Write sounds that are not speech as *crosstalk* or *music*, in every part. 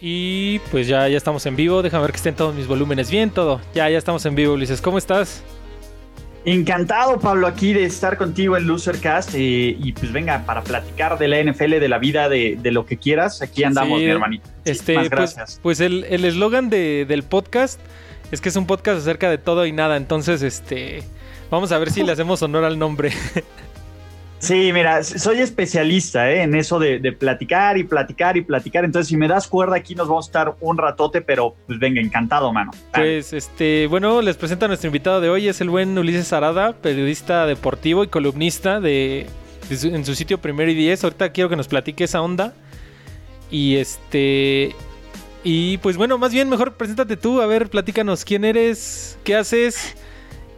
Y pues ya, ya estamos en vivo. Déjame ver que estén todos mis volúmenes bien, todo. Ya, ya estamos en vivo, Ulises. ¿Cómo estás? Encantado, Pablo, aquí de estar contigo en Losercast. Eh, y pues venga, para platicar de la NFL, de la vida, de, lo que quieras. Aquí andamos, mi hermanito. Este, pues, gracias. Pues el eslogan del podcast es que es un podcast acerca de todo y nada. Entonces, este. Vamos a ver si le hacemos honor al nombre. *laughs* Sí, mira, soy especialista ¿eh? en eso de, platicar y platicar y platicar. Entonces, si me das cuerda aquí, nos vamos a estar un ratote, pero pues venga, encantado, mano. Pues, este, bueno, les presento a nuestro invitado de hoy, es el buen Ulises Arada, periodista deportivo y columnista de, en su sitio Primero y Diez. Ahorita quiero que nos platique esa onda. Y este. Y pues bueno, más bien, mejor preséntate tú, a ver, platícanos quién eres, qué haces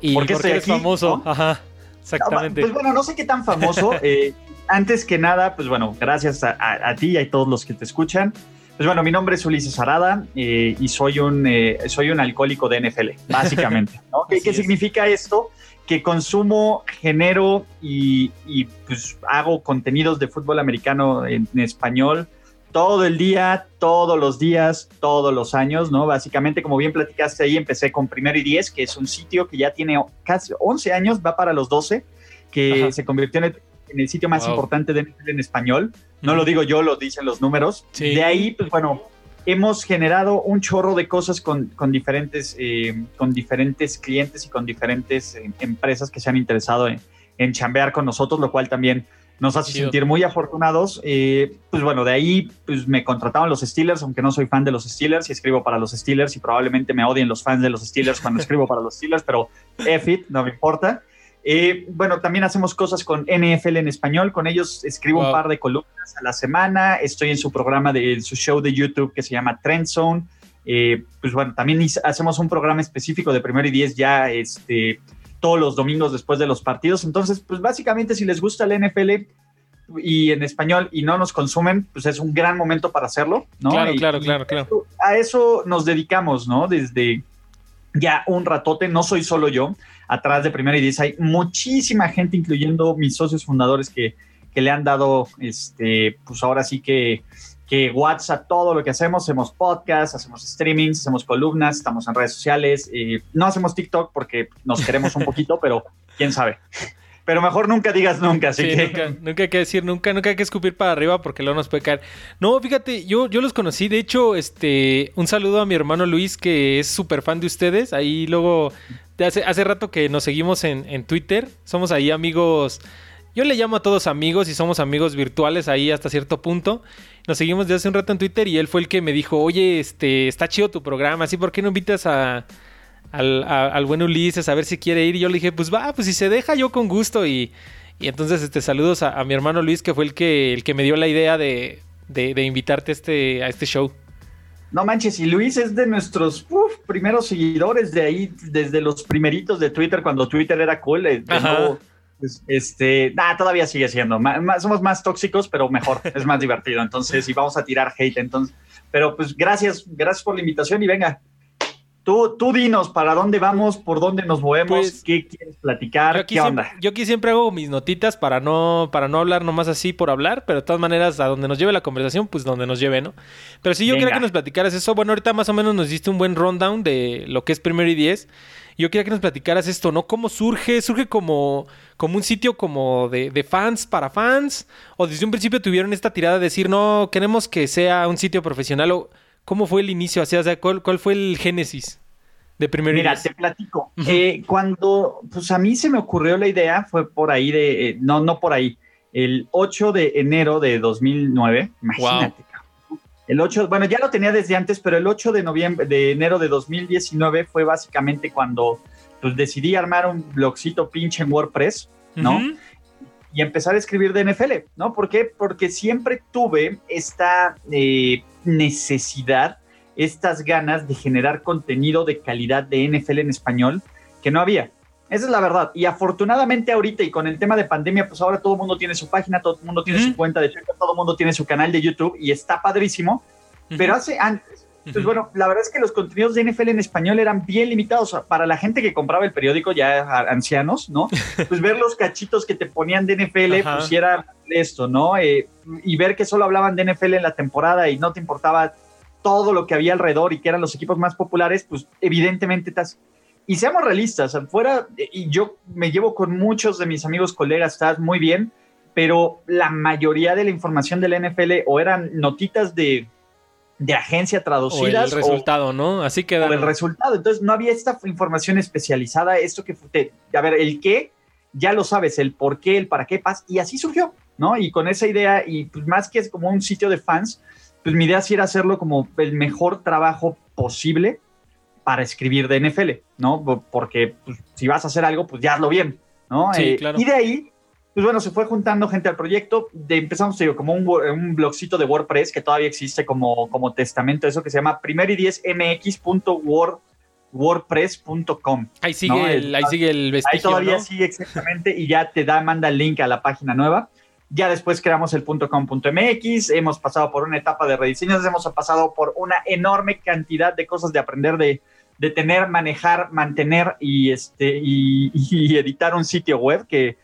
y por qué, eres famoso. Ajá. Exactamente. Pues bueno, no sé qué tan famoso. *laughs* Eh, antes que nada, pues bueno, gracias a, ti y a todos los que te escuchan. Pues bueno, mi nombre es Ulises Arada eh, y soy un, eh, soy un alcohólico de NFL, básicamente. *laughs* ¿Qué, significa esto? Que consumo, genero y, y, pues hago contenidos de fútbol americano en español todo el día, todos los días, todos los años, ¿no? Básicamente, como bien platicaste ahí, empecé con Primero y Diez, que es un sitio que ya tiene casi 11 años, va para los 12, que se convirtió en el, sitio más importante de en español. No lo digo yo, lo dicen los números. De ahí, pues bueno, hemos generado un chorro de cosas con, diferentes, eh, con diferentes clientes y con diferentes eh, empresas que se han interesado en, en chambear con nosotros, lo cual también nos hace sentir muy afortunados. Eh, pues bueno, de ahí pues me contrataban los Steelers, aunque no soy fan de los Steelers y escribo para los Steelers y probablemente me odien los fans de los Steelers cuando *laughs* escribo para los Steelers, pero F no me importa. Eh, bueno, también hacemos cosas con NFL en español, con ellos escribo un par de columnas a la semana, estoy en su programa de su show de YouTube que se llama Trend Zone. Eh, pues bueno, también hacemos un programa específico de primero y diez ya este, todos los domingos después de los partidos. Entonces, pues básicamente si les gusta el NFL y en español y no nos consumen, pues es un gran momento para hacerlo, ¿no? Claro, claro, claro, claro. A eso nos dedicamos, ¿no? Desde ya un ratote, no soy solo yo, atrás de Primera y Diez hay muchísima gente, incluyendo mis socios fundadores que, que le han dado, este, pues ahora sí que que WhatsApp, todo lo que hacemos, hacemos podcasts, hacemos streamings, hacemos columnas, estamos en redes sociales, y no hacemos TikTok porque nos queremos un poquito, pero quién sabe. Pero mejor nunca digas nunca, así que... Nunca, nunca hay que decir nunca, nunca hay que escupir para arriba porque luego nos puede caer. No, fíjate, yo, yo los conocí, de hecho, este, un saludo a mi hermano Luis que es súper fan de ustedes, ahí luego, hace, hace rato que nos seguimos en, en Twitter, somos ahí amigos... Yo le llamo a todos amigos y somos amigos virtuales ahí hasta cierto punto. Nos seguimos desde hace un rato en Twitter y él fue el que me dijo, oye, este, está chido tu programa, así, ¿por qué no invitas a, al, buen Ulises a ver si quiere ir? Y yo le dije, pues va, pues si se deja, yo con gusto. Y, entonces, este, saludos a, mi hermano Luis, que fue el que, el que me dio la idea de, invitarte a este, a este show. No manches, y Luis es de nuestros primeros seguidores de ahí, desde los primeritos de Twitter, cuando Twitter era cool. Eh, pues, este, nada, todavía sigue siendo. somos más tóxicos, pero mejor, *laughs* es más divertido. Entonces, y vamos a tirar hate. Entonces, pero pues gracias, gracias por la invitación y venga. Tú, tú dinos para dónde vamos, por dónde nos movemos, pues, qué quieres platicar, qué onda. yo aquí siempre hago mis notitas para no, para no hablar nomás así por hablar, pero de todas maneras, a donde nos lleve la conversación, pues donde nos lleve, ¿no? Pero sí, yo quería que nos platicaras eso. Bueno, ahorita más o menos nos diste un buen rundown de lo que es primero y diez. Yo quería que nos platicaras esto, ¿no? ¿Cómo surge? ¿Surge como, como un sitio como de, fans para fans? ¿O desde un principio tuvieron esta tirada de decir, no, queremos que sea un sitio profesional? ¿O cómo fue el inicio? O sea, ¿cuál, fue el génesis de primero Mira, te platico. Eh, cuando, pues a mí se me ocurrió la idea, fue por ahí de, eh, no, no por ahí, el 8 de enero de 2009, imagínate. El 8, bueno, ya lo tenía desde antes, pero el 8 de noviembre, de enero de 2019 fue básicamente cuando pues, decidí armar un blogcito pinche en WordPress, ¿no? Y empezar a escribir de NFL, ¿no? ¿Por qué? Porque siempre tuve esta eh, necesidad, estas ganas de generar contenido de calidad de NFL en español que no había. Esa es la verdad. Y afortunadamente ahorita y con el tema de pandemia, pues ahora todo el mundo tiene su página, todo el mundo tiene su cuenta de Twitter, todo el mundo tiene su canal de YouTube y está padrísimo. Pero hace antes, pues bueno, la verdad es que los contenidos de NFL en español eran bien limitados. Para la gente que compraba el periódico, ya ancianos, ¿no? *laughs* Pues ver los cachitos que te ponían de NFL, pues era esto, ¿no? Eh, y ver que solo hablaban de NFL en la temporada y no te importaba todo lo que había alrededor y que eran los equipos más populares, pues evidentemente estás... Y seamos realistas, afuera, y yo me llevo con muchos de mis amigos, colegas, estás muy bien, pero la mayoría de la información de la NFL o eran notitas de, de agencia traducidas. O el resultado, ¿no? Así que... O el resultado. Entonces no había esta información especializada, esto que... Te, a ver, el qué, ya lo sabes, el por qué, el para qué pasa, y así surgió, ¿no? Y con esa idea, y pues más que es como un sitio de fans, pues mi idea sí era hacerlo como el mejor trabajo posible para escribir de NFL, ¿no? Porque pues, si vas a hacer algo, pues ya hazlo bien, ¿no? Sí, eh, claro. Y de ahí, pues bueno, se fue juntando gente al proyecto. De, empezamos, digo, como un, un blogcito de WordPress que todavía existe como, como testamento, eso que se llama primer y 10 mx.wordpress.com. Ahí sigue, el, ahí sigue el vestigio, Ahí todavía sigue exactamente y ya te da, manda el link a la página nueva. Ya después creamos el .com.mx, hemos pasado por una etapa de rediseños, hemos pasado por una enorme cantidad de cosas de aprender de, de tener, manejar, mantener y, este, y, editar un sitio web que,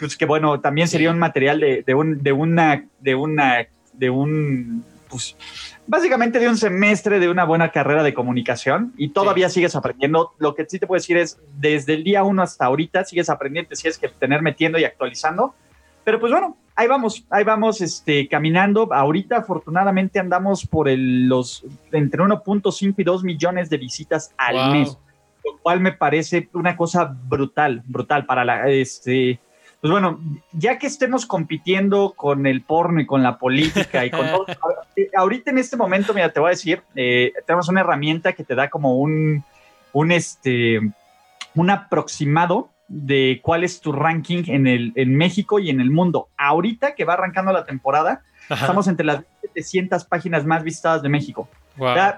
pues que bueno, también sería un material de, de, un, de una, de una, de un, pues, básicamente de un semestre de una buena carrera de comunicación y todavía sigues aprendiendo. Lo que sí te puedo decir es, desde el día uno hasta ahorita sigues aprendiendo, tienes que tener metiendo y actualizando. Pero pues bueno, ahí vamos, ahí vamos este, caminando. Ahorita afortunadamente andamos por el, los entre 1.5 y 2 millones de visitas al mes, lo cual me parece una cosa brutal, brutal para la... Este, pues bueno, ya que estemos compitiendo con el porno y con la política y con todo, *laughs* ahorita en este momento, mira, te voy a decir, eh, tenemos una herramienta que te da como un, un, este, un aproximado de cuál es tu ranking en, el, en México y en el mundo. Ahorita que va arrancando la temporada, estamos entre las 700 páginas más visitadas de México.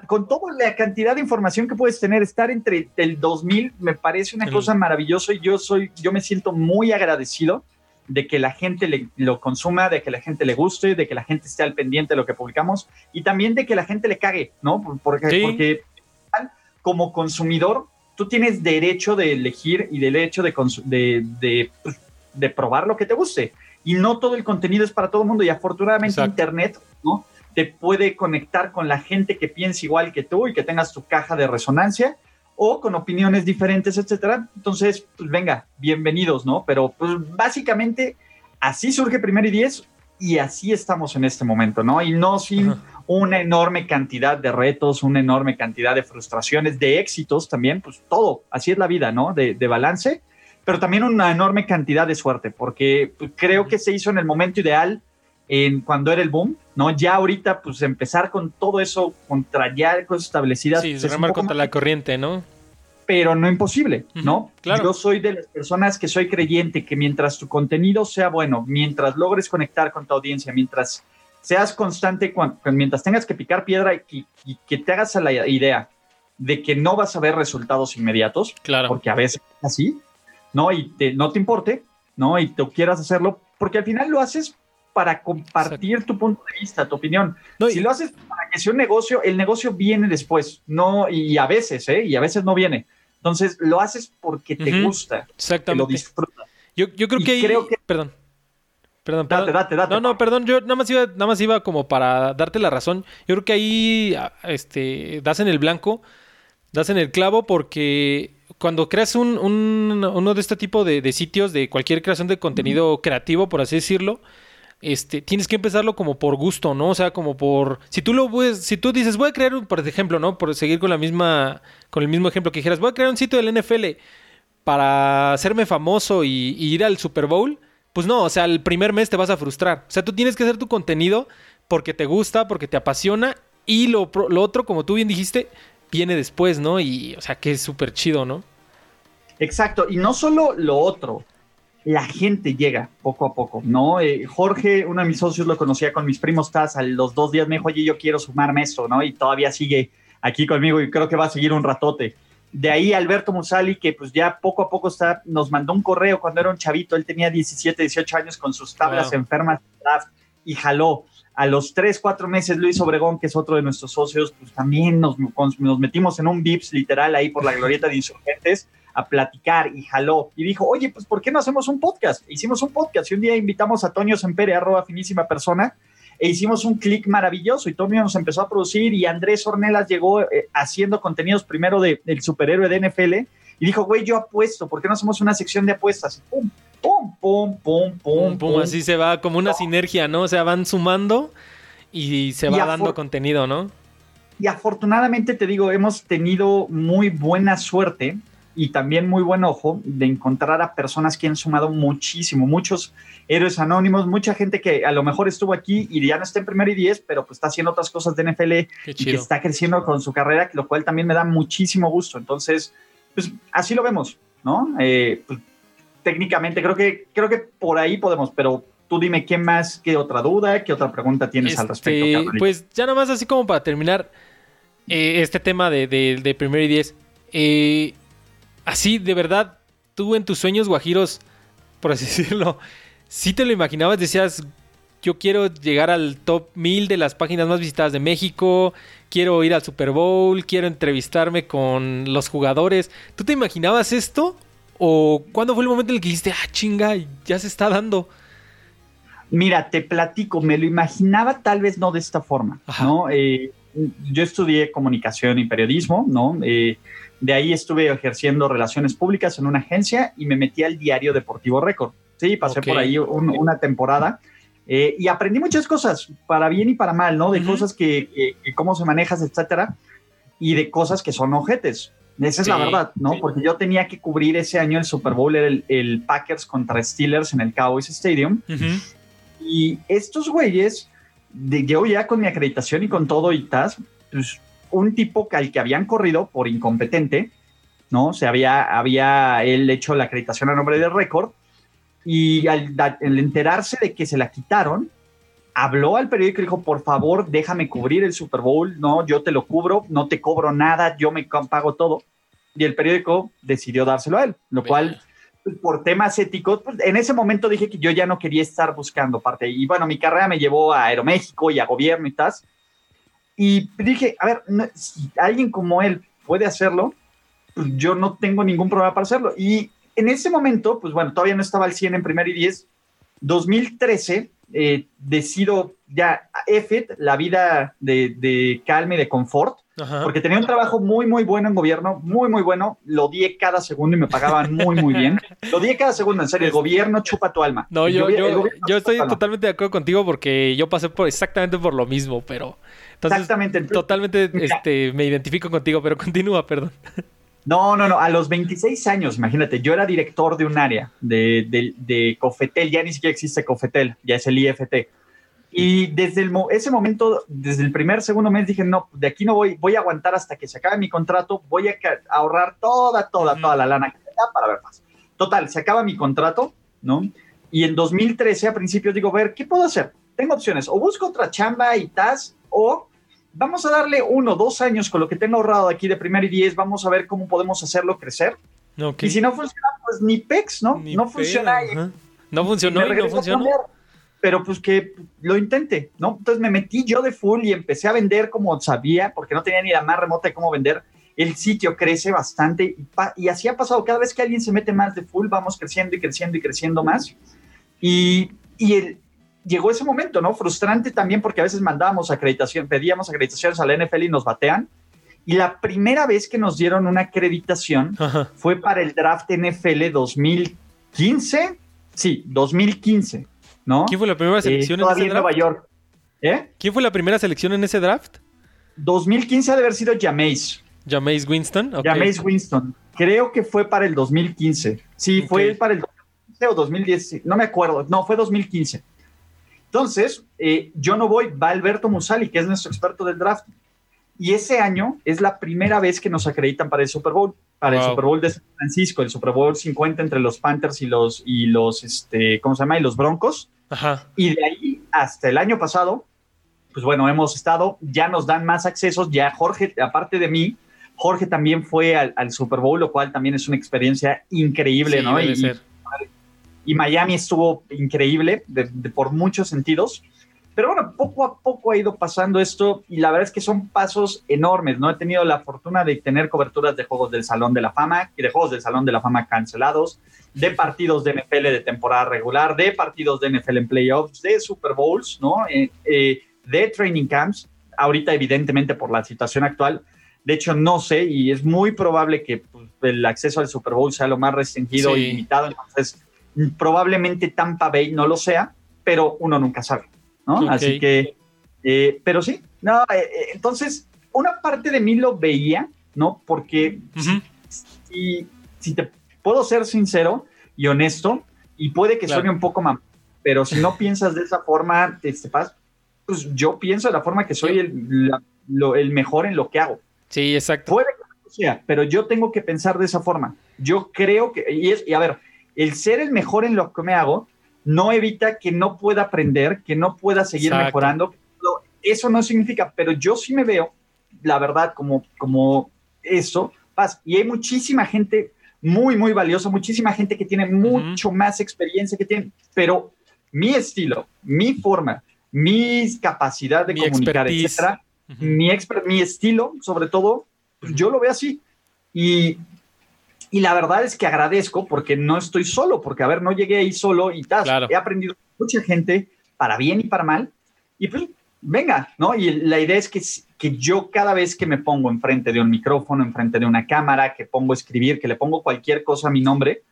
con toda la cantidad de información que puedes tener, estar entre el 2000 me parece una cosa maravillosa y yo soy, yo me siento muy agradecido de que la gente le, lo consuma, de que la gente le guste, de que la gente esté al pendiente de lo que publicamos y también de que la gente le cague, ¿no? Porque, porque como consumidor tú tienes derecho de elegir y derecho de, de, pues, de, probar lo que te guste. Y no todo el contenido es para todo el mundo. Y afortunadamente Internet ¿no? te puede conectar con la gente que piensa igual que tú y que tengas tu caja de resonancia o con opiniones diferentes, etcétera. Entonces, pues venga, bienvenidos, ¿no? Pero pues básicamente así surge Primer y Diez y así estamos en este momento, ¿no? Y no sin una enorme cantidad de retos, una enorme cantidad de frustraciones, de éxitos también, pues todo, así es la vida, ¿no? De, balance, pero también una enorme cantidad de suerte, porque creo que se hizo en el momento ideal, en cuando era el boom, ¿no? Ya ahorita, pues empezar con todo eso, contra ya cosas establecidas. Sí, pues, remar contra la corriente, ¿no? Pero no imposible, ¿no? Claro. Yo soy de las personas que soy creyente que mientras tu contenido sea bueno, mientras logres conectar con tu audiencia, mientras seas constante mientras tengas que picar piedra y, que te hagas a la idea de que no vas a ver resultados inmediatos, claro. porque a veces es así, ¿no? Y te, no te importe, ¿no? Y tú quieras hacerlo, porque al final lo haces para compartir tu punto de vista, tu opinión. si lo haces para que sea un negocio, el negocio viene después, no, y a veces, ¿eh? Y a veces no viene. Entonces, lo haces porque te gusta. Exactamente. lo disfrutas. Yo, yo creo que ahí, creo que, perdón. Perdón, date, date, date. No, no, perdón, yo nada más iba, nada más iba como para darte la razón. Yo creo que ahí este, das en el blanco, das en el clavo, porque cuando creas un, un uno de este tipo de, sitios, de cualquier creación de contenido creativo, por así decirlo, este, tienes que empezarlo como por gusto, ¿no? O sea, como por. Si tú lo puedes, si tú dices, voy a crear un, por ejemplo, ¿no? Por seguir con la misma, con el mismo ejemplo que dijeras, voy a crear un sitio del NFL para hacerme famoso y ir al Super Bowl pues no, o sea, el primer mes te vas a frustrar. O sea, tú tienes que hacer tu contenido porque te gusta, porque te apasiona y lo, lo otro, como tú bien dijiste, viene después, ¿no? Y, o sea, que es súper chido, ¿no? Exacto, y no solo lo otro, la gente llega poco a poco, ¿no? Eh, Jorge, uno de mis socios, lo conocía con mis primos Taz, a los dos días me dijo, oye, yo quiero sumarme esto, ¿no? Y todavía sigue aquí conmigo y creo que va a seguir un ratote. De ahí Alberto Musali, que pues ya poco a poco está, nos mandó un correo cuando era un chavito, él tenía 17, 18 años con sus tablas enfermas y jaló. A los 3, 4 meses, Luis Obregón, que es otro de nuestros socios, pues también nos, metimos en un VIPS literal ahí por la glorieta de insurgentes a platicar y jaló. Y dijo, oye, pues ¿por qué no hacemos un podcast? Hicimos un podcast y un día invitamos a Toño Sempere, arroba finísima persona, e hicimos un clic maravilloso y Tommy nos empezó a producir y Andrés Ornelas llegó eh, haciendo contenidos primero del superhéroe de NFL y dijo, güey, yo apuesto, ¿por qué no hacemos una sección de apuestas? pum, pum, pum, pum, pum, pum. Así se va como una sinergia, ¿no? O sea, van sumando y se va dando contenido, ¿no? Y afortunadamente te digo, hemos tenido muy buena suerte y también muy buen ojo de encontrar a personas que han sumado muchísimo, muchos héroes anónimos, mucha gente que a lo mejor estuvo aquí y ya no está en primer y diez, pero pues está haciendo otras cosas de NFL y que está creciendo con su carrera, lo cual también me da muchísimo gusto. Entonces, pues así lo vemos, ¿no? Eh, pues, técnicamente creo que, creo que por ahí podemos, pero tú dime qué más, qué otra duda, qué otra pregunta tienes al respecto. Este, pues ya nada más así como para terminar eh, este tema de, de, de primer y diez. Eh, así, de verdad, tú en tus sueños guajiros, por así *laughs* decirlo, si te lo imaginabas, decías, yo quiero llegar al top 1000 de las páginas más visitadas de México, quiero ir al Super Bowl, quiero entrevistarme con los jugadores. ¿Tú te imaginabas esto? ¿O cuándo fue el momento en el que dijiste, ah, chinga, ya se está dando? Mira, te platico, me lo imaginaba tal vez no de esta forma, ¿no? Eh, yo estudié comunicación y periodismo, ¿no? Eh, de ahí estuve ejerciendo relaciones públicas en una agencia y me metí al diario Deportivo Récord. Sí, pasé por ahí una temporada eh, y aprendí muchas cosas, para bien y para mal, ¿no? De cosas que, cómo se manejas, etcétera, y de cosas que son ojetes. Esa es la verdad, ¿no? Porque yo tenía que cubrir ese año el Super Bowl, el, el Packers contra Steelers en el Cowboys Stadium. Y estos güeyes, de, yo ya con mi acreditación y con todo y tas, pues un tipo al que habían corrido por incompetente, ¿no? Se había, había él hecho la acreditación a nombre del récord y al, enterarse de que se la quitaron, habló al periódico y dijo, por favor, déjame cubrir el Super Bowl, no, yo te lo cubro, no te cobro nada, yo me pago todo. Y el periódico decidió dárselo a él, lo cual, pues, por temas éticos, pues, en ese momento dije que yo ya no quería estar buscando parte. Y bueno, mi carrera me llevó a Aeroméxico y a gobierno y tal. Y dije, a ver, si alguien como él puede hacerlo, pues yo no tengo ningún problema para hacerlo. Y en ese momento, pues bueno, todavía no estaba al 100 en primer y 10. 2013, eh, decido ya, EFET, la vida de, de calma y de confort, porque tenía un trabajo muy, muy bueno en gobierno, muy, muy bueno. Lo di cada segundo y me pagaban muy, muy bien. *laughs* Lo di cada segundo, en serio. El gobierno chupa tu alma. No, yo, yo, estoy totalmente de acuerdo contigo porque yo pasé por exactamente por lo mismo, pero. Exactamente. Totalmente este, me identifico contigo, pero continúa, perdón. No, no, no. A los 26 años, imagínate, yo era director de un área de, de, de Cofetel. Ya ni siquiera existe Cofetel, ya es el IFT y desde el, ese momento, desde el primer, segundo mes, dije, no, de aquí no voy, voy a aguantar hasta que se acabe mi contrato, voy a ahorrar toda, toda, toda la lana que da para ver más. Total, se acaba mi contrato, ¿no? Y en 2013, a principios, digo, a ver, ¿qué puedo hacer? Tengo opciones, o busco otra chamba y tas, o vamos a darle uno, dos años con lo que tengo ahorrado aquí de primer y diez, vamos a ver cómo podemos hacerlo crecer. Y si no funciona, pues ni PEX, ¿no? no funciona. No funcionó y no funcionó pero pues que lo intente, ¿no? Entonces me metí yo de full y empecé a vender como sabía, porque no tenía ni la más remota de cómo vender. El sitio crece bastante y, así ha pasado. Cada vez que alguien se mete más de full, vamos creciendo y creciendo y creciendo más. Y, y llegó ese momento, ¿no? Frustrante también porque a veces mandábamos acreditación, pedíamos acreditaciones a la NFL y nos batean. Y la primera vez que nos dieron una acreditación fue para el draft NFL 2015. Sí, 2015. ¿Quién fue la primera eh, selección en ese draft? Nueva York. ¿Eh? ¿Quién fue la primera selección en ese draft? 2015 ha de haber sido Jameis. Jameis Winston. Jameis Winston. Creo que fue para el 2015. Sí, fue para el 2015 o 2010. No me acuerdo. No, fue 2015. Entonces, eh, yo no voy, va Alberto Musali, que es nuestro experto del draft. Y ese año es la primera vez que nos acreditan para el Super Bowl, para el Super Bowl de San Francisco, el Super Bowl 50 entre los Panthers y los, y los este, ¿cómo se llama? Y los Broncos. Y de ahí hasta el año pasado, pues bueno, hemos estado, ya nos dan más accesos, ya Jorge, aparte de mí, Jorge también fue al, Super Bowl, lo cual también es una experiencia increíble, ¿no? Y, y, Miami estuvo increíble por muchos sentidos. Pero bueno, poco a poco ha ido pasando esto y la verdad es que son pasos enormes, ¿no? He tenido la fortuna de tener coberturas de juegos del Salón de la Fama y de juegos del Salón de la Fama cancelados, de partidos de NFL de temporada regular, de partidos de NFL en playoffs, de Super Bowls, ¿no? Eh, eh, de training camps, ahorita evidentemente por la situación actual. De hecho, no sé y es muy probable que pues, el acceso al Super Bowl sea lo más restringido y limitado. Entonces, probablemente Tampa Bay no lo sea, pero uno nunca sabe. ¿no? Así que, eh, pero sí, no, eh, eh, entonces, una parte de mí lo veía, ¿no? Porque si, si, te puedo ser sincero y honesto, y puede que suene un poco más, pero si no piensas de esa forma, este, pues yo pienso de la forma que soy el, el mejor en lo que hago. Sí, exacto. Puede que sea, pero yo tengo que pensar de esa forma. Yo creo que, y, es, y a ver, el ser el mejor en lo que me hago no evita que no pueda aprender, que no pueda seguir mejorando. Eso no significa, pero yo sí me veo, la verdad, como, como eso. Y hay muchísima gente muy, muy valiosa, muchísima gente que tiene mucho más experiencia que tiene, pero mi estilo, mi forma, mi capacidad de comunicar, etcétera, mi, mi estilo, sobre todo, yo lo veo así. Y y la verdad es que agradezco porque no estoy solo, porque a ver, no llegué ahí solo y tal. He aprendido mucha gente para bien y para mal. Y pues, venga, ¿no? Y la idea es que, que yo cada vez que me pongo enfrente de un micrófono, enfrente de una cámara, que pongo a escribir, que le pongo cualquier cosa a mi nombre,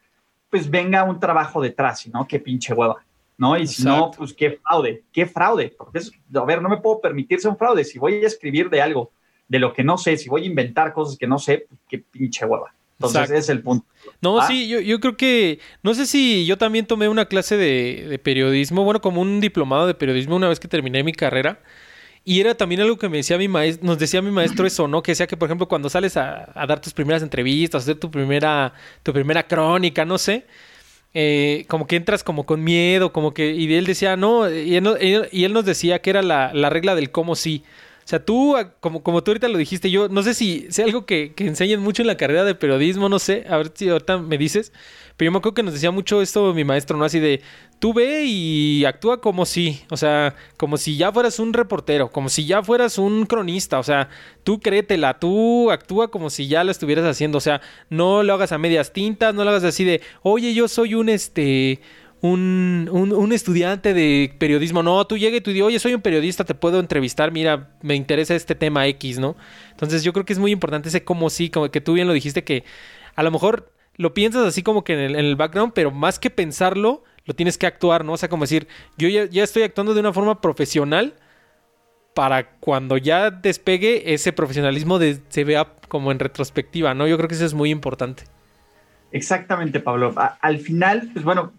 pues venga un trabajo detrás, ¿no? Qué pinche hueva, ¿no? Y si no, pues qué fraude, qué fraude. Porque es, a ver, no me puedo permitirse un fraude. Si voy a escribir de algo, de lo que no sé, si voy a inventar cosas que no sé, pues qué pinche hueva. Entonces ese es el punto. No, ah. sí, yo, yo, creo que, no sé si yo también tomé una clase de, periodismo, bueno, como un diplomado de periodismo una vez que terminé mi carrera. Y era también algo que me decía mi maestro, nos decía mi maestro eso, ¿no? Que decía que, por ejemplo, cuando sales a, dar tus primeras entrevistas, hacer tu primera, tu primera crónica, no sé, eh, como que entras como con miedo, como que, y él decía, no, y él, y él nos decía que era la, la regla del cómo sí. O sea, tú, como, como tú ahorita lo dijiste, yo no sé si sea algo que, que enseñen mucho en la carrera de periodismo, no sé, a ver si ahorita me dices, pero yo me acuerdo que nos decía mucho esto mi maestro, ¿no? Así de, tú ve y actúa como si, o sea, como si ya fueras un reportero, como si ya fueras un cronista, o sea, tú créetela, tú actúa como si ya lo estuvieras haciendo, o sea, no lo hagas a medias tintas, no lo hagas así de, oye, yo soy un, este, un, un, estudiante de periodismo. No, tú llegas y tú dices, oye, soy un periodista, te puedo entrevistar, mira, me interesa este tema X, ¿no? Entonces yo creo que es muy importante ese como sí, como que tú bien lo dijiste, que a lo mejor lo piensas así como que en el, background, pero más que pensarlo, lo tienes que actuar, ¿no? O sea, como decir, yo ya, ya estoy actuando de una forma profesional para cuando ya despegue ese profesionalismo de, se vea como en retrospectiva, ¿no? Yo creo que eso es muy importante. Exactamente, Pablo. al final, pues bueno,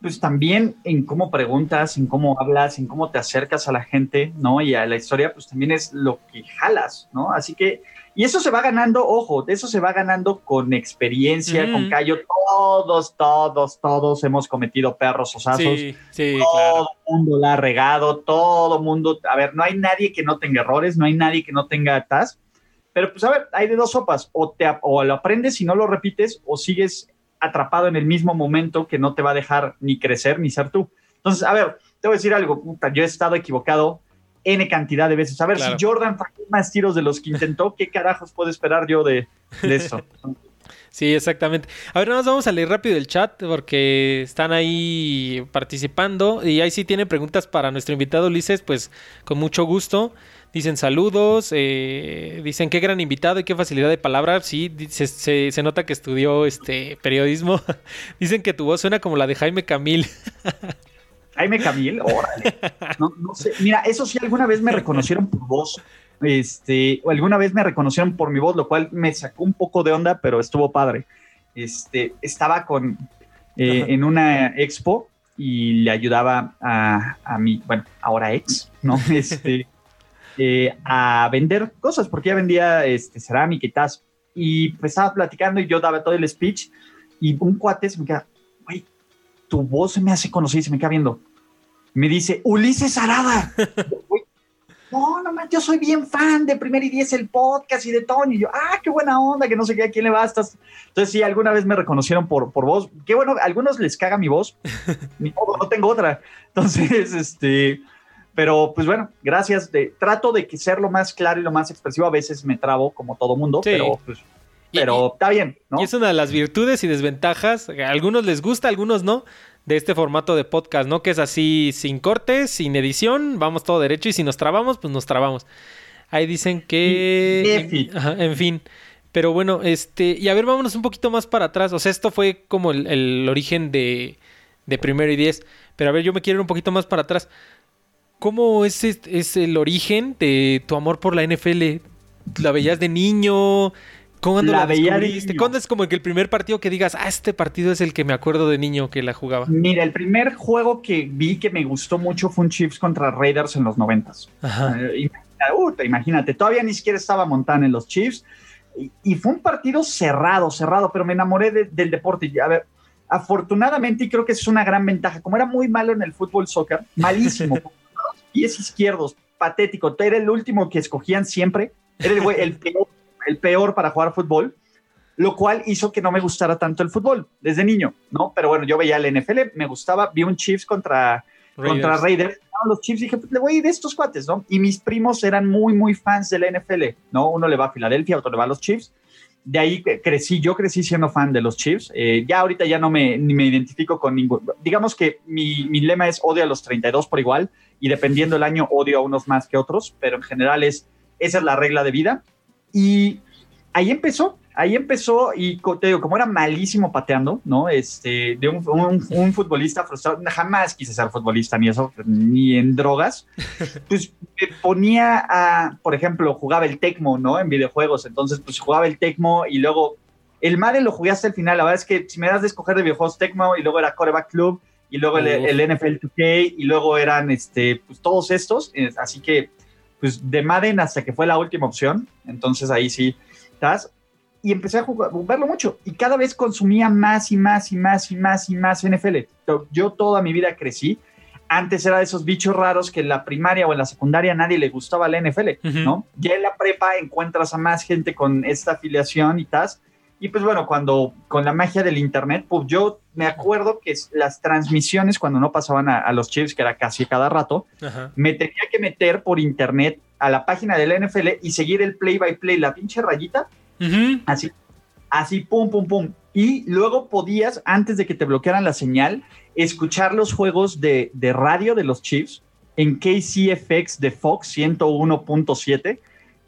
pues también en cómo preguntas, en cómo hablas, en cómo te acercas a la gente, ¿no? Y a la historia, pues también es lo que jalas, ¿no? Así que, y eso se va ganando, ojo, eso se va ganando con experiencia, con callo. Todos, todos, todos hemos cometido perros osazos. Sí, sí, todo el mundo la ha regado, todo el mundo, a ver, no hay nadie que no tenga errores, no hay nadie que no tenga tas. Pero pues a ver, hay de dos sopas, o, te, o lo aprendes y no lo repites, o sigues atrapado en el mismo momento que no te va a dejar ni crecer ni ser tú. Entonces, a ver, te voy a decir algo, puta, yo he estado equivocado N cantidad de veces. A ver, si Jordan falló más tiros de los que intentó, ¿qué carajos puedo esperar yo de, eso? *laughs* Sí, exactamente. A ver, nada más vamos a leer rápido el chat porque están ahí participando y ahí sí tienen preguntas para nuestro invitado Ulises, pues con mucho gusto. Dicen saludos, eh, dicen qué gran invitado y qué facilidad de palabra. Sí, se, se, nota que estudió este periodismo. *laughs* dicen que tu voz suena como la de Jaime Camil. *laughs* Jaime Camil, órale. No, no sé. Mira, eso sí, alguna vez me reconocieron por voz. Este, o alguna vez me reconocieron por mi voz, lo cual me sacó un poco de onda, pero estuvo padre. Este, estaba con eh, en una expo y le ayudaba a, a mi, bueno, ahora ex, ¿no? *laughs* Este, eh, a vender cosas, porque ya vendía este, cerámica y tal. Y pues estaba platicando y yo daba todo el speech y un cuate se me queda, güey, tu voz se me hace conocida y se me queda viendo. Me dice, Ulises Arada. *laughs* no, no, yo soy bien fan de Primer y Diez, el podcast y de Tony. Y yo, ah, qué buena onda, que no sé qué, a quién le bastas. Entonces, sí, alguna vez me reconocieron por, por voz. Qué bueno, a algunos les caga mi voz. *laughs* no tengo otra. Entonces, este, Pero pues bueno, gracias. De, trato de que ser lo más claro y lo más expresivo. A veces me trabo como todo mundo, pero pues pero está bien, ¿no? Y es una de las virtudes y desventajas. A algunos les gusta, a algunos no, de este formato de podcast, ¿no? Que es así, sin cortes, sin edición, vamos todo derecho y si nos trabamos, pues nos trabamos. Ahí dicen que... en fin. Pero bueno, este... Y a ver, vámonos un poquito más para atrás. O sea, esto fue como el, origen de, de Primero y Diez. Pero a ver, yo me quiero ir un poquito más para atrás. ¿Cómo es, es el origen de tu amor por la NFL? ¿La veías de niño? ¿Cuándo la, veía ¿Cuándo es como que el primer partido que digas, ah, este partido es el que me acuerdo de niño que la jugaba? Mira, el primer juego que vi que me gustó mucho fue un Chiefs contra Raiders en los noventas. Eh, imagínate, todavía ni siquiera estaba Montana en los Chiefs. Y, fue un partido cerrado, cerrado, pero me enamoré del deporte. A ver, afortunadamente, y creo que es una gran ventaja, como era muy malo en el fútbol soccer, malísimo, *laughs* pies izquierdos, patético, era el último que escogían siempre, era el, el peor el peor para jugar fútbol, lo cual hizo que no me gustara tanto el fútbol desde niño, ¿no? Pero bueno, yo veía el NFL, me gustaba, vi un Chiefs contra Raiders. Contra Raiders. los Chiefs dije, pues le voy a ir de estos cuates, ¿no? Y mis primos eran muy, muy fans de la NFL, ¿no? Uno le va a Filadelfia, otro le va a los Chiefs. De ahí crecí, yo crecí siendo fan de los Chiefs. Eh, ya ahorita ya no me, me identifico con ningún. Digamos que mi, mi, lema es odio a los 32 por igual y dependiendo el año odio a unos más que otros, pero en general es, esa es la regla de vida. Y ahí empezó, ahí empezó y te digo, como era malísimo pateando, ¿no? Este, de un, futbolista frustrado, jamás quise ser futbolista ni eso, ni en drogas, *laughs* pues me ponía a, por ejemplo, jugaba el Tecmo, ¿no? En videojuegos, entonces pues jugaba el Tecmo y luego el Madden lo jugué hasta el final, la verdad es que si me das de escoger de videojuegos Tecmo y luego era Coreback Club y luego el, el, NFL 2K y luego eran este, pues todos estos, eh, así que pues de Madden hasta que fue la última opción, entonces ahí sí, ¿estás? Y empecé a jugar, verlo mucho y cada vez consumía más y más y más y más y más NFL. Yo toda mi vida crecí. Antes era de esos bichos raros que en la primaria o en la secundaria nadie le gustaba la NFL, ¿no? Ya en la prepa encuentras a más gente con esta afiliación y tal. Y pues bueno, cuando con la magia del internet, pues yo me acuerdo que las transmisiones cuando no pasaban a, los chips, que era casi cada rato, me tenía que meter por internet a la página del NFL y seguir el play by play, la pinche rayita, así, así, pum, pum, pum. Y luego podías, antes de que te bloquearan la señal, escuchar los juegos de, radio de los Chiefs en KCFX de Fox 101.7,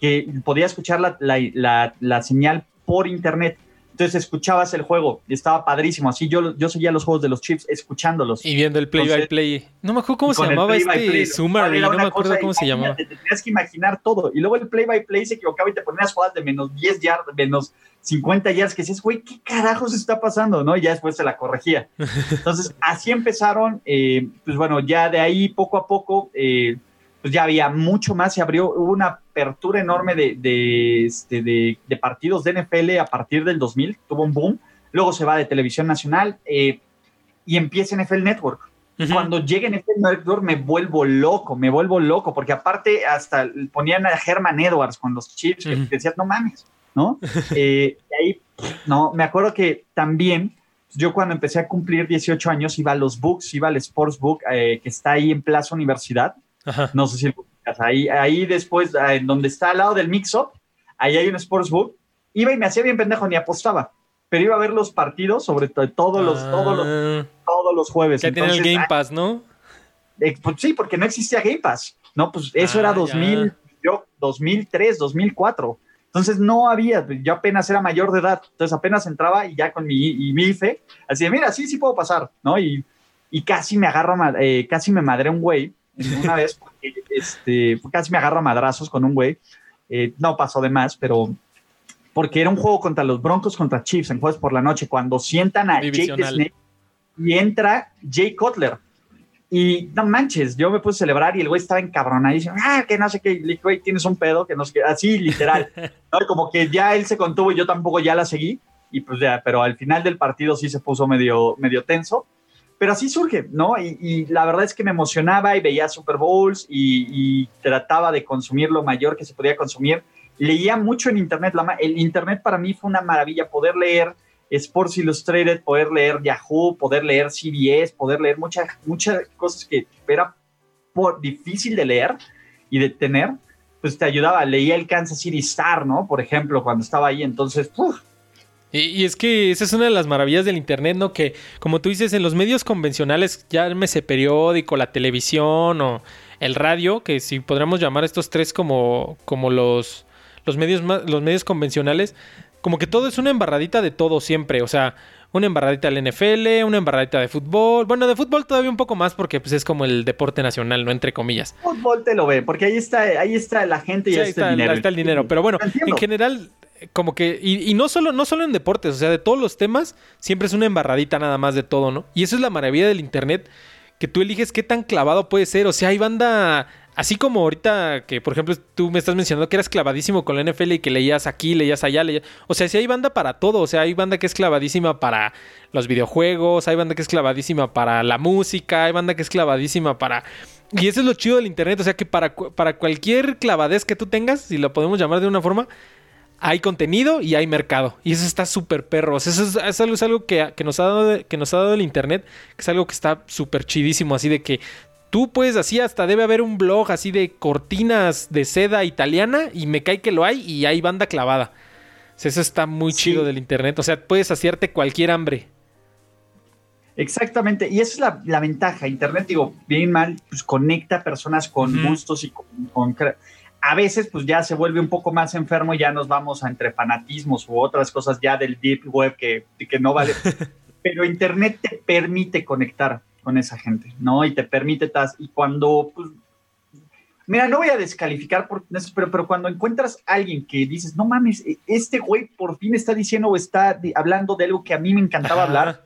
que podía escuchar la, la, la señal por internet. Entonces escuchabas el juego y estaba padrísimo. Así yo, yo seguía los juegos de los Chiefs escuchándolos. Y viendo el play by play. No me acuerdo cómo se llamaba este summary, no me acuerdo cómo se llamaba. Te tenías que imaginar todo. Y luego el play by play se equivocaba y te ponías jugadas de menos 10 yards, menos 50 yards, que dices, güey, ¿qué carajos está pasando? ¿No? Y ya después se la corregía. *laughs* Entonces, así empezaron. Eh, pues bueno, ya de ahí poco a poco. Eh, pues ya había mucho más, se abrió, hubo una apertura enorme de, este, de, de, partidos de NFL a partir del 2000, tuvo un boom, luego se va de televisión nacional eh, y empieza NFL Network. Cuando llegue NFL Network me vuelvo loco, me vuelvo loco, porque aparte hasta ponían a Herman Edwards con los chips, que decías, no mames, ¿no? *laughs* eh, y ahí, no, me acuerdo que también yo cuando empecé a cumplir 18 años iba a los books, iba al Sportsbook, eh, que está ahí en Plaza Universidad, no sé si ahí, ahí después, ah, en donde está al lado del mix-up, ahí hay un sportsbook. Iba y me hacía bien pendejo, ni apostaba. Pero iba a ver los partidos, sobre todo todos los, todos los, ah. todos los jueves. Que tiene el Game Pass, ¿no? Eh, pues sí, porque no existía Game Pass. No, pues eso era 2000, ah, yo, 2003, 2004. Entonces no había, yo apenas era mayor de edad, entonces apenas entraba y ya con mi, y mi IFE, así de, mira, sí, sí puedo pasar, ¿no? Y, y casi me agarra, eh, casi me madré un güey una vez, este, casi me agarra madrazos con un güey. Eh, no pasó de más, pero porque era un juego contra los Broncos contra Chiefs en jueves por la noche, cuando sientan a Jake Snake y entra Jay Cutler. Y no manches, yo me puse a celebrar y el güey estaba dice, ah, que no sé qué, güey, tienes un pedo, que no sé qué, así literal. *laughs* Como que ya él se contuvo y yo tampoco ya la seguí. Y pues ya, pero al final del partido sí se puso medio, medio tenso pero así surge, ¿no? Y, la verdad es que me emocionaba y veía Super Bowls y, trataba de consumir lo mayor que se podía consumir. Leía mucho en Internet. el Internet para mí fue una maravilla, poder leer Sports Illustrated, poder leer Yahoo, poder leer CBS, poder leer muchas, muchas cosas que era por, difícil de leer y de tener, pues te ayudaba. Leía el Kansas City Star, ¿no? Por ejemplo, cuando estaba ahí. Entonces, ¡puf! Y, es que esa es una de las maravillas del Internet, ¿no? Que, como tú dices, en los medios convencionales, llámese periódico, la televisión o el radio, que si podríamos llamar estos tres como, como los, los, medios, los medios convencionales, como que todo es una embarradita de todo siempre. O sea, una embarradita del NFL, una embarradita de fútbol. Bueno, de fútbol todavía un poco más porque pues, es como el deporte nacional, ¿no? Entre comillas. Fútbol te lo ve, porque ahí está, ahí está la gente y ahí está, el dinero. Ahí está el dinero. Pero bueno, en general, como que, y, no, solo, no solo en deportes, o sea, de todos los temas, siempre es una embarradita nada más de todo, ¿no? Y eso es la maravilla del Internet, que tú eliges qué tan clavado puede ser. O sea, hay banda, así como ahorita que, por ejemplo, tú me estás mencionando que eras clavadísimo con la NFL y que leías aquí, leías allá, leías... O sea, sí hay banda para todo, o sea, hay banda que es clavadísima para los videojuegos, hay banda que es clavadísima para la música, hay banda que es clavadísima para... Y eso es lo chido del Internet, o sea que para, para cualquier clavadez que tú tengas, si lo podemos llamar de una forma, hay contenido y hay mercado. Y eso está súper perro. eso es, algo, es algo que, nos ha dado, que nos ha dado el internet, que es algo que está súper chidísimo. Así de que tú puedes, así hasta debe haber un blog así de cortinas de seda italiana y me cae que lo hay y hay banda clavada. eso está muy chido del internet. O sea, puedes hacerte cualquier hambre. Exactamente, y esa es la, ventaja. Internet, digo, bien mal, pues conecta personas con gustos y con, con a veces pues ya se vuelve un poco más enfermo y ya nos vamos a entre fanatismos u otras cosas ya del deep web que, que no vale. *laughs* Pero Internet te permite conectar con esa gente, ¿no? Y te permite, y cuando, pues, mira, no voy a descalificar por eso, pero, pero cuando encuentras a alguien que dices, no mames, e, este güey por fin está diciendo o está hablando de algo que a mí me encantaba hablar,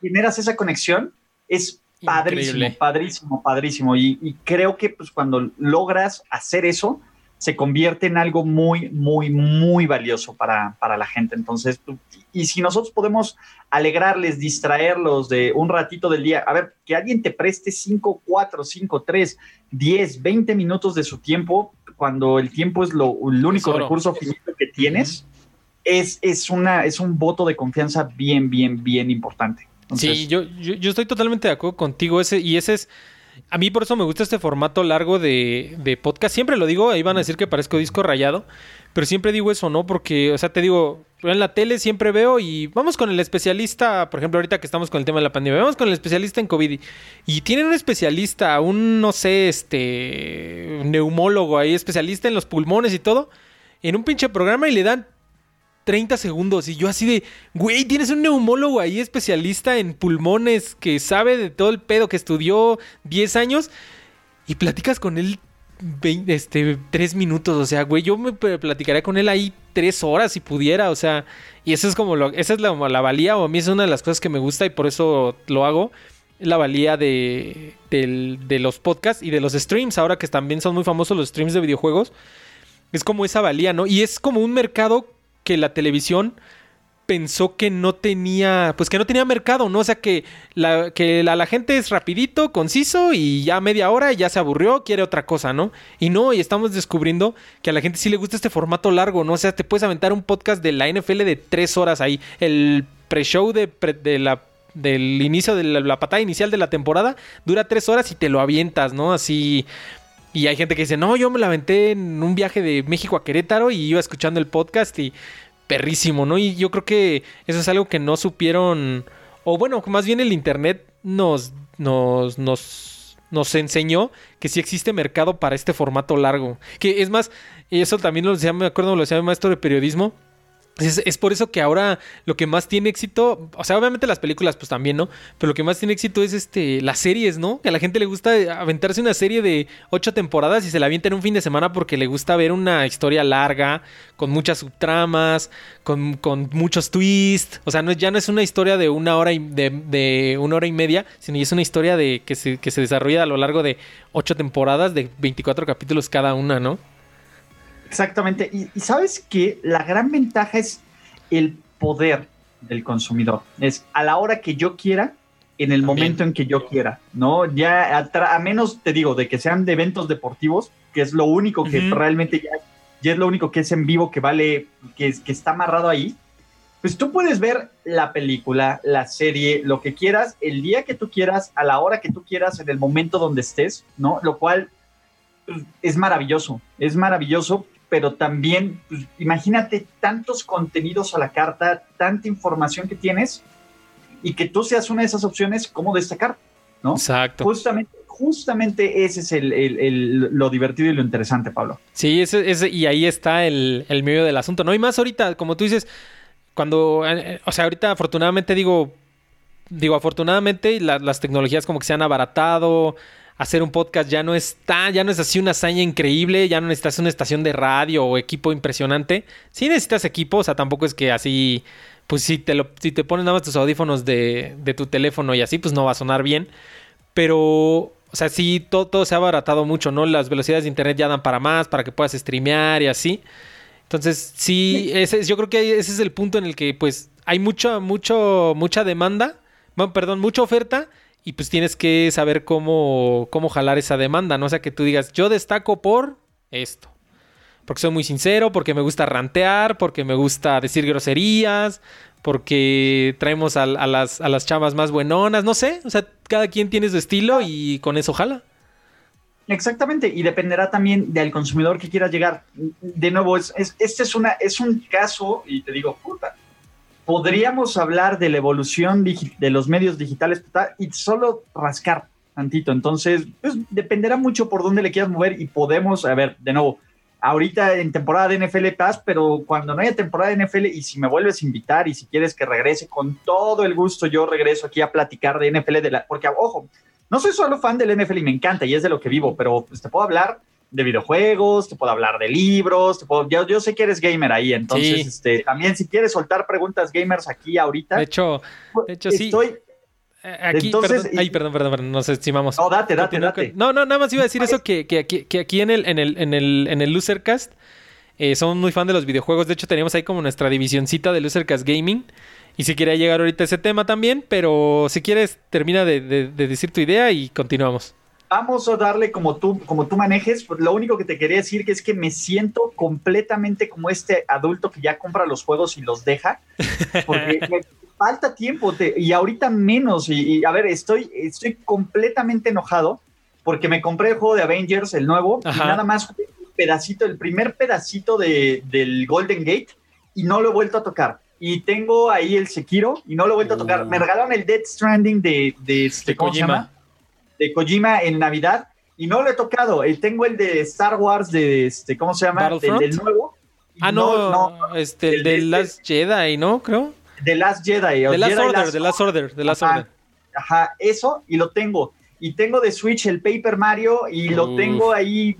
generas esa conexión, es padrísimo, padrísimo, padrísimo. Y, y, creo que pues cuando logras hacer eso, se convierte en algo muy, muy, muy valioso para, la gente. Entonces, y si nosotros podemos alegrarles, distraerlos de un ratito del día, a ver, que alguien te preste 5, 4, 5, 3, 10, 20 minutos de su tiempo, cuando el tiempo es lo, el único recurso finito que tienes, es, es, una, es un voto de confianza bien, bien, bien importante. sí, yo, yo, yo estoy totalmente de acuerdo contigo, ese, y ese es a mí por eso me gusta este formato largo de, podcast. Siempre lo digo, ahí van a decir que parezco disco rayado, pero siempre digo eso, ¿no? Porque, o sea, te digo, en la tele siempre veo y vamos con el especialista, por ejemplo, ahorita que estamos con el tema de la pandemia, vamos con el especialista en COVID y tienen un especialista, un, no sé, este, neumólogo ahí, especialista en los pulmones y todo, en un pinche programa y le dan 30 segundos. Y yo así de, güey, tienes un neumólogo ahí especialista en pulmones que sabe de todo el pedo que estudió 10 años y platicas con él 20, este, 3 minutos. O sea, güey, yo me platicaría con él ahí 3 horas si pudiera. O sea, y eso es como lo, esa es la, valía o a mí es una de las cosas que me gusta y por eso lo hago. La valía de, de los podcasts y de los streams, ahora que también son muy famosos los streams de videojuegos. Es como esa valía, ¿no? Y es como un mercado que la televisión pensó que no tenía, pues que no tenía mercado, ¿no? O sea, que la, que la, gente es rapidito, conciso y ya media hora ya se aburrió, quiere otra cosa, ¿no? Y no, y estamos descubriendo que a la gente sí le gusta este formato largo, ¿no? O sea, te puedes aventar un podcast de la NFL de tres horas ahí, el pre-show de, de la del inicio de la, la, patada inicial de la temporada dura tres horas y te lo avientas, ¿no? Así y hay gente que dice, no, yo me la aventé en un viaje de México a Querétaro y iba escuchando el podcast y perrísimo, ¿no? Y yo creo que eso es algo que no supieron, o bueno, más bien el Internet nos, nos, nos, nos enseñó que sí existe mercado para este formato largo. Que es más, eso también lo decía, me acuerdo, lo decía mi maestro de periodismo, es, por eso que ahora lo que más tiene éxito, o sea, obviamente las películas pues también, ¿no? Pero lo que más tiene éxito es este las series, ¿no? Que a la gente le gusta aventarse una serie de ocho temporadas y se la avienta en un fin de semana porque le gusta ver una historia larga, con muchas subtramas, con, muchos twists. O sea, no, ya no es una historia de una hora y de, una hora y media, sino es una historia de que se, que se desarrolla a lo largo de ocho temporadas de 24 capítulos cada una, ¿no? Exactamente. Y, sabes que la gran ventaja es el poder del consumidor. Es a la hora que yo quiera, en el momento en que yo quiera, ¿no? Ya a, menos, te digo, de que sean de eventos deportivos, que es lo único que realmente ya, es lo único que es en vivo, que vale, que, que está amarrado ahí. pues tú puedes ver la película, la serie, lo que quieras, el día que tú quieras, a la hora que tú quieras, en el momento donde estés, ¿no? Lo cual pues, es maravilloso, es maravilloso, pero también, pues, imagínate tantos contenidos a la carta, tanta información que tienes y que tú seas una de esas opciones, ¿cómo destacar? ¿No? Exacto. Justamente, justamente ese es el, lo divertido y lo interesante, Pablo. Sí, ese, ese, y ahí está el, el medio del asunto, ¿no? Y más ahorita, como tú dices, cuando, eh, o sea, ahorita afortunadamente digo, digo, afortunadamente las tecnologías como que se han abaratado. Hacer un podcast ya no está, ya no es así una hazaña increíble, ya no necesitas una estación de radio o equipo impresionante. Sí necesitas equipo, o sea, tampoco es que así, pues si te, lo, si te pones nada más tus audífonos de, de tu teléfono y así, pues no va a sonar bien. Pero, o sea, sí, todo, todo se ha abaratado mucho, ¿no? Las velocidades de internet ya dan para más, para que puedas streamear y así. Entonces, sí, ese, yo creo que ese es el punto en el que pues hay mucha, mucho, mucha demanda, bueno, perdón, mucha oferta y pues tienes que saber cómo, cómo jalar esa demanda, ¿no? O sea, que tú digas, yo destaco por esto. Porque soy muy sincero, porque me gusta rantear, porque me gusta decir groserías, porque traemos a, las, a las chavas más buenonas, no sé. O sea, cada quien tiene su estilo y con eso jala. Exactamente, y dependerá también del consumidor que quiera llegar. De nuevo, es, este es, una, es un caso, y te digo, puta, podríamos hablar de la evolución de los medios digitales y solo rascar tantito. Entonces, pues dependerá mucho por dónde le quieras mover y podemos, a ver, de nuevo, ahorita en temporada de NFL Pass, pero cuando no haya temporada de NFL y si me vuelves a invitar y si quieres que regrese, con todo el gusto yo regreso aquí a platicar de NFL, de la, porque ojo, no soy solo fan del NFL y me encanta y es de lo que vivo, pero pues, te puedo hablar de videojuegos, te puedo hablar de libros, te puedo, yo, yo sé que eres gamer ahí, entonces este, también si quieres soltar preguntas gamers aquí ahorita. De hecho, de hecho sí. Estoy, eh, Aquí, Entonces, perdón, ay, perdón, perdón, perdón, nos estimamos. No, date, date, date. No, no, nada más iba a decir eso, que, que, aquí, que aquí en el, en el, en el, en el Losercast eh, somos muy fan de los videojuegos. De hecho, teníamos ahí como nuestra divisioncita de Losercast Gaming. Y si quería llegar ahorita a ese tema también, pero si quieres, termina de, decir tu idea y continuamos. Vamos a darle como tú, como tú manejes. Pues lo único que te quería decir que es que me siento completamente como este adulto que ya compra los juegos y los deja. Porque *laughs* me falta tiempo y ahorita menos. Y, a ver, estoy, estoy completamente enojado porque me compré el juego de Avengers, el nuevo, y nada más un pedacito, el primer pedacito de, del Golden Gate, y no lo he vuelto a tocar y tengo ahí el Sekiro y no lo he vuelto a tocar. Me regalaron el Dead Stranding de, de, este, Kojima. De Kojima en Navidad y no lo he tocado. Eh, tengo el de Star Wars de este, ¿cómo se llama? Del, nuevo. Ah, no, no, este, el de Last Jedi, ¿no? Creo. The Last Jedi. The Last Order, The Last Order, The Last Order. Ajá, eso y lo tengo. Y tengo de Switch el Paper Mario y lo tengo ahí,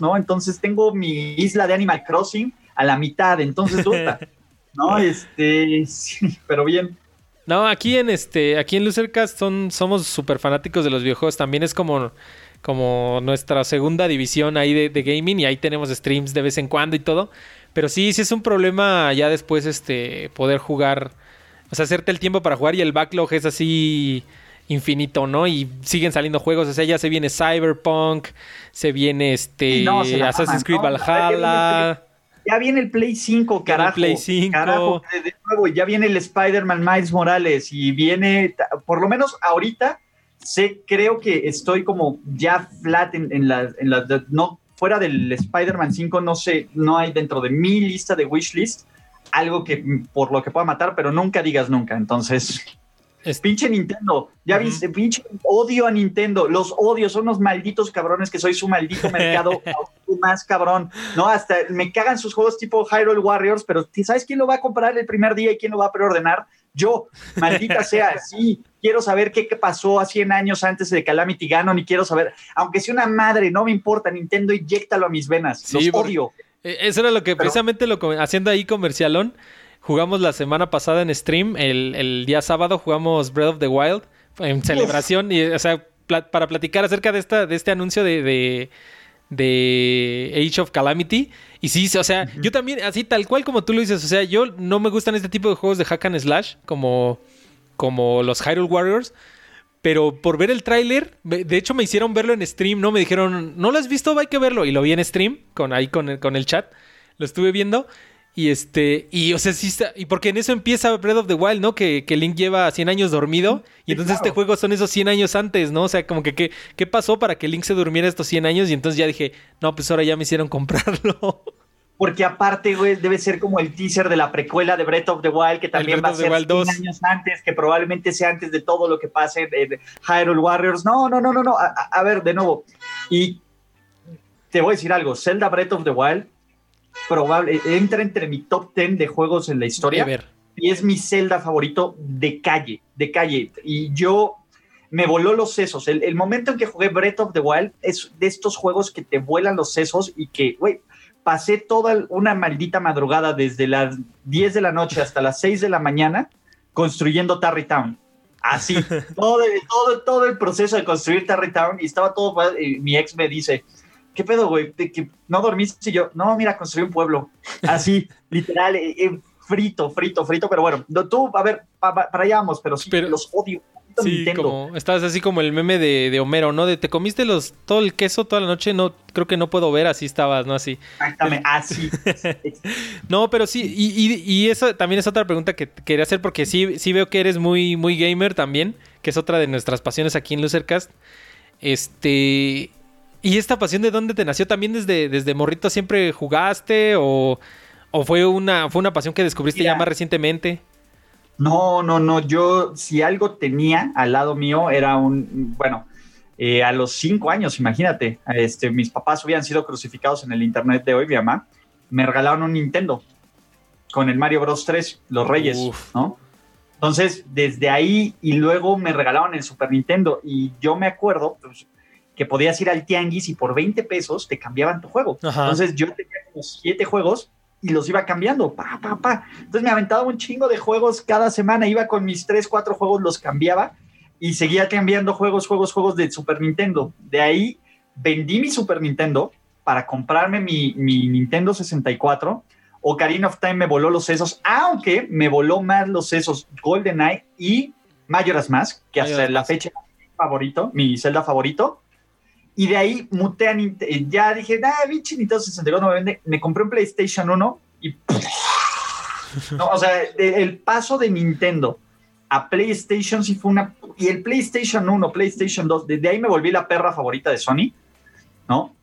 ¿no? Entonces tengo mi isla de Animal Crossing a la mitad. Entonces. *laughs* No, este, sí, pero bien. No, aquí en este, aquí en Lucercast son, somos súper fanáticos de los videojuegos. También es como, como nuestra segunda división ahí de, gaming y ahí tenemos streams de vez en cuando y todo. Pero sí, sí es un problema ya después este poder jugar, o sea, hacerte el tiempo para jugar y el backlog es así infinito, ¿no? Y siguen saliendo juegos, o sea, ya se viene Cyberpunk, se viene este Assassin's Creed Valhalla. Ya viene el Play 5, carajo. Play 5. Carajo, de nuevo, ya viene el Spider-Man Miles Morales y viene, por lo menos ahorita, sé, creo que estoy como ya flat en, en la, en la no, fuera del Spider-Man 5, no sé, no hay dentro de mi lista de wishlist algo que por lo que pueda matar, pero nunca digas nunca. Entonces, es... Pinche Nintendo, ya viste, pinche odio a Nintendo, los odios, son unos malditos cabrones que soy su maldito *laughs* mercado más cabrón, ¿no? Hasta me cagan sus juegos tipo Hyrule Warriors, pero ¿sabes quién lo va a comprar el primer día y quién lo va a preordenar? Yo, maldita sea, *laughs* sí, quiero saber qué, pasó a 100 años antes de Calamity Ganon y quiero saber, aunque sea una madre, no me importa, Nintendo, inyectalo a mis venas, los odio. Eh, eso era lo que precisamente lo haciendo ahí comercialón Jugamos la semana pasada en stream, el, día sábado jugamos Breath of the Wild en celebración y, o sea, para platicar acerca de esta de este anuncio de, de, Age of Calamity. Y sí, o sea, yo también, así tal cual como tú lo dices, o sea, yo no me gustan este tipo de juegos de hack and slash como, como los Hyrule Warriors. Pero por ver el tráiler, de hecho me hicieron verlo en stream, ¿no? Me dijeron, ¿no lo has visto? Hay que verlo. Y lo vi en stream, con, ahí con con el chat. Lo estuve viendo. Y este, y o sea, sí está, y porque en eso empieza Breath of the Wild, ¿no? Que, que Link lleva 100 años dormido, y entonces este juego son esos 100 años antes, ¿no? O sea, como que, ¿qué, ¿qué pasó para que Link se durmiera estos 100 años? Y entonces ya dije, no, pues ahora ya me hicieron comprarlo. *laughs* Porque aparte, güey, debe ser como el teaser de la precuela de Breath of the Wild, que también va a ser 100 años antes, que probablemente sea antes de todo lo que pase en Hyrule Warriors. No, no, no, no, no. A, a ver, de nuevo. Y te voy a decir algo, Zelda Breath of the Wild probable, entra entre mi top 10 de juegos en la historia. Y es mi Zelda favorito de calle, de calle. Y yo me voló los sesos. El, momento en que jugué Breath of the Wild es de estos juegos que te vuelan los sesos y que, güey, pasé toda una maldita madrugada desde las 10 de la noche hasta las 6 de la mañana construyendo Tarry Town. Así, *laughs* todo, todo, todo el proceso de construir Tarry Town y estaba todo, mi ex me dice, ¿qué pedo, güey? que no dormiste y yo, no, mira, construí un pueblo. Así, *laughs* literal, eh, eh, frito, frito, frito, pero bueno, tú, a ver, para allá vamos, pero sí, los odio. Sí, como, estás así como el meme de, Homero, ¿no? De te comiste los todo el queso toda la noche, no creo que no puedo ver, así estabas, ¿no? Así. Exactamente, así. *laughs* no, pero sí, y, y, eso también es otra pregunta que quería hacer porque sí, sí veo que eres muy, muy gamer también, que es otra de nuestras pasiones aquí en Lucercast. Este, ¿Y esta pasión de dónde te nació? ¿También desde, desde morrito siempre jugaste o, fue, una, fue una pasión que descubriste ya más recientemente? No, no, no. Yo, si algo tenía al lado mío, era un, bueno, eh, a los cinco años, imagínate, este, mis papás hubieran sido crucificados en el internet de hoy, mi mamá, me regalaron un Nintendo con el Mario Bros 3, Los Reyes, ¿no? Entonces, desde ahí y luego me regalaron el Super Nintendo y yo me acuerdo, pues, que podías ir al tianguis y por 20 pesos te cambiaban tu juego. Entonces yo tenía como siete juegos y los iba cambiando, pa, pa, pa. Entonces me aventaba un chingo de juegos cada semana, iba con mis tres, cuatro juegos, los cambiaba y seguía cambiando juegos, juegos, juegos de Super Nintendo. De ahí vendí mi Super Nintendo para comprarme mi, mi Nintendo 64. Ocarina of Time me voló los sesos, aunque me voló más los sesos GoldenEye y Majora's Mask, que hasta la fecha mi favorito, mi Zelda favorito. Y de ahí Nintendo. Eh, ya dije, ah, bichi, Nintendo 64 me vende. Me compré un PlayStation 1 y. *laughs* no, o sea, el paso de Nintendo a PlayStation sí fue una. Y el PlayStation 1, PlayStation 2, desde ahí me volví la perra favorita de Sony, ¿no?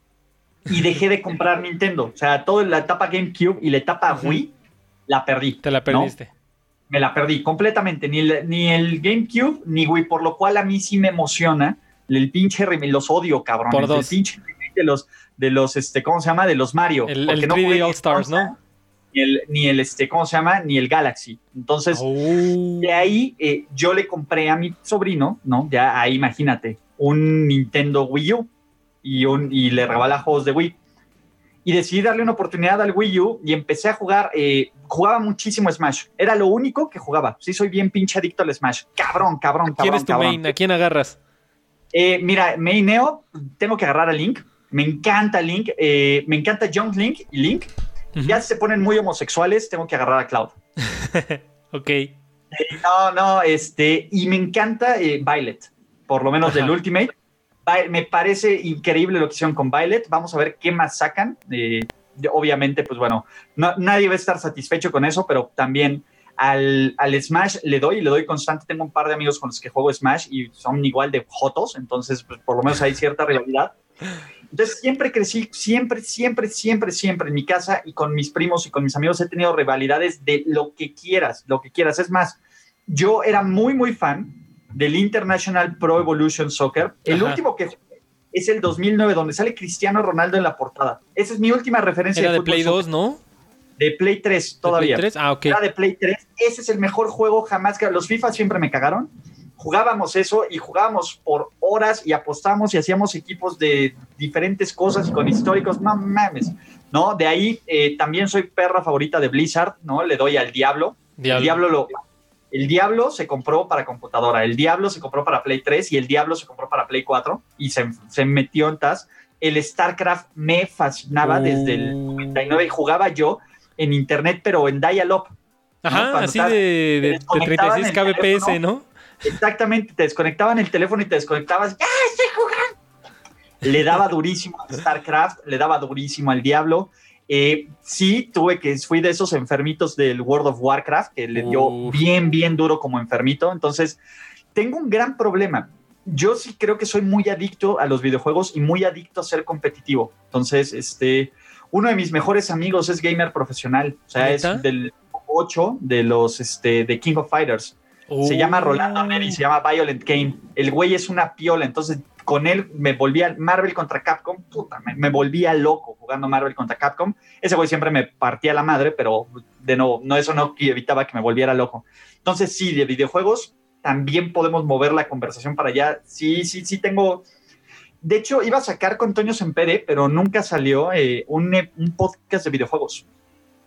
Y dejé de comprar Nintendo. O sea, toda la etapa GameCube y la etapa Wii la perdí. Te la perdiste. Me la perdí completamente. Ni el, ni el GameCube ni Wii, por lo cual a mí sí me emociona el pinche remake, los odio, cabrón. El pinche remake de los, de los, este, ¿cómo se llama? De los Mario. El, el 3D All Stars, ¿no? Ni el, ni el, este, ¿cómo se llama? Ni el Galaxy. Entonces, oh. de ahí eh, yo le compré a mi sobrino, ¿no? Ya ahí imagínate, un Nintendo Wii U y, un, y le regala juegos de Wii. Y decidí darle una oportunidad al Wii U y empecé a jugar, eh, jugaba muchísimo Smash. Era lo único que jugaba. Sí, soy bien pinche adicto al Smash. Cabrón, cabrón, cabrón. ¿Quién es tu main? ¿A quién agarras? Eh, mira, Neo, tengo que agarrar a Link. Me encanta Link. Eh, me encanta Young Link y Link. Ya se ponen muy homosexuales, tengo que agarrar a Cloud. *laughs* ok. Eh, no, no, este. Y me encanta eh, Violet, por lo menos del Ultimate. Me parece increíble lo que hicieron con Violet. Vamos a ver qué más sacan. obviamente, pues bueno, nadie va a estar satisfecho con eso, pero también al, Smash le doy y le doy constante. Tengo un par de amigos con los que juego Smash y son igual de jotos, entonces pues, por lo menos hay cierta rivalidad. Entonces siempre crecí, siempre, siempre, siempre, siempre en mi casa y con mis primos y con mis amigos he tenido rivalidades de lo que quieras, lo que quieras. Es más, yo era muy, muy fan del International Pro Evolution Soccer. El último que es el 2009, donde sale Cristiano Ronaldo en la portada. Esa es mi última referencia. Era de, Play 2, ¿no? De Play 3 todavía. ¿De Play 3? Ah, ok. Era de Play 3. Ese es el mejor juego jamás que los FIFA siempre me cagaron. Jugábamos eso y jugábamos por horas y apostamos y hacíamos equipos de diferentes cosas con históricos. No mames, ¿no? De ahí eh, también soy perra favorita de Blizzard, ¿no? Le doy al Diablo. El Diablo lo, el Diablo se compró para computadora, el Diablo se compró para Play 3 y el Diablo se compró para Play 4 y se, se metió en TAS. El StarCraft me fascinaba desde el 99 y jugaba yo en internet, pero en dial-up. Ajá, así de, de, 36 kbps, ¿no? Exactamente, te desconectaban el teléfono y te desconectabas. ¡Ya estoy jugando! Le daba *laughs* durísimo a StarCraft, le daba durísimo al Diablo. Eh, sí, tuve que, fui de esos enfermitos del World of Warcraft, que le dio Uf. bien, bien duro como enfermito. Entonces, tengo un gran problema. Yo sí creo que soy muy adicto a los videojuegos y muy adicto a ser competitivo. Entonces, este, uno de mis mejores amigos es gamer profesional. O sea, es del 8 de los, este, de King of Fighters. Se llama Rolando Neri, se llama Violent Game. El güey es una piola, entonces con él me volvía Marvel contra Capcom, puta, me, me volvía loco jugando Marvel contra Capcom. Ese güey siempre me partía la madre, pero de nuevo, no, eso no evitaba que me volviera loco. Entonces, sí, de videojuegos también podemos mover la conversación para allá. Sí, sí, sí, tengo. De hecho, iba a sacar con Toño Sempere, pero nunca salió eh, un, un podcast de videojuegos.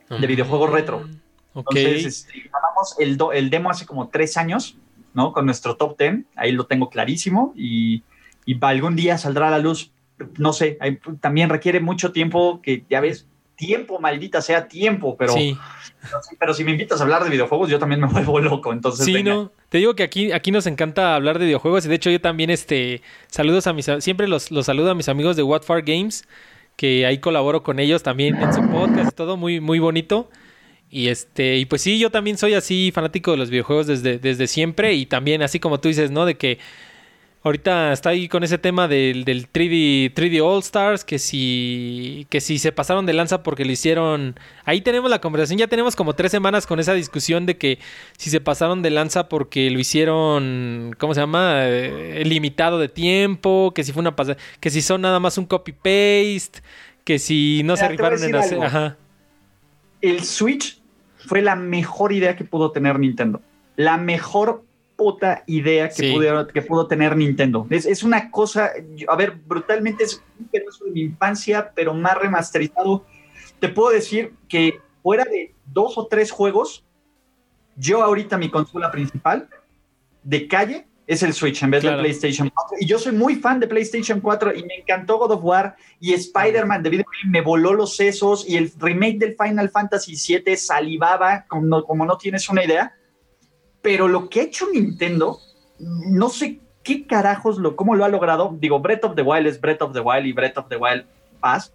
de videojuegos retro. Ok. Entonces, este, grabamos el, do- el demo hace como tres años, ¿no? Con nuestro top 10, ahí lo tengo clarísimo y, y algún día saldrá a la luz, no sé, también requiere mucho tiempo, que ya ves, tiempo, maldita sea tiempo, pero, sí, pero si me invitas a hablar de videojuegos, yo también me *laughs* vuelvo loco, entonces sí, venga. no. Te digo que aquí, aquí nos encanta hablar de videojuegos y de hecho yo también, este, saludos a mis, siempre los, los saludo a mis amigos de What Far Games, que ahí colaboro con ellos también en su podcast, todo muy, muy bonito. Y este, y pues sí, yo también soy así fanático de los videojuegos desde, desde siempre y también así como tú dices, ¿no? De que ahorita está ahí con ese tema del, del 3D, 3D All Stars, que si, que si se pasaron de lanza porque lo hicieron, ahí tenemos la conversación, ya tenemos como tres semanas con esa discusión de que si se pasaron de lanza porque lo hicieron, ¿cómo se llama? Eh, limitado de tiempo, que si fue una pasada, que si son nada más un copy-paste, que si no Mira, se rifaron en hacer... Ajá. El Switch fue la mejor idea que pudo tener Nintendo. La mejor puta idea que, Sí. pudieron- que pudo tener Nintendo. Es, es una cosa, a ver, brutalmente es un pedazo de mi infancia, pero más remasterizado. Te puedo decir que fuera de dos o tres juegos, yo ahorita mi consola principal de calle es el Switch en vez Claro. de PlayStation 4. Y yo soy muy fan de PlayStation 4 y me encantó God of War y Spider-Man de video game me voló los sesos y el remake del Final Fantasy VII salivaba como, como no tienes una idea. Pero lo que ha hecho Nintendo, no sé qué carajos, lo, cómo lo ha logrado. Digo, Breath of the Wild es Breath of the Wild y Breath of the Wild Pass.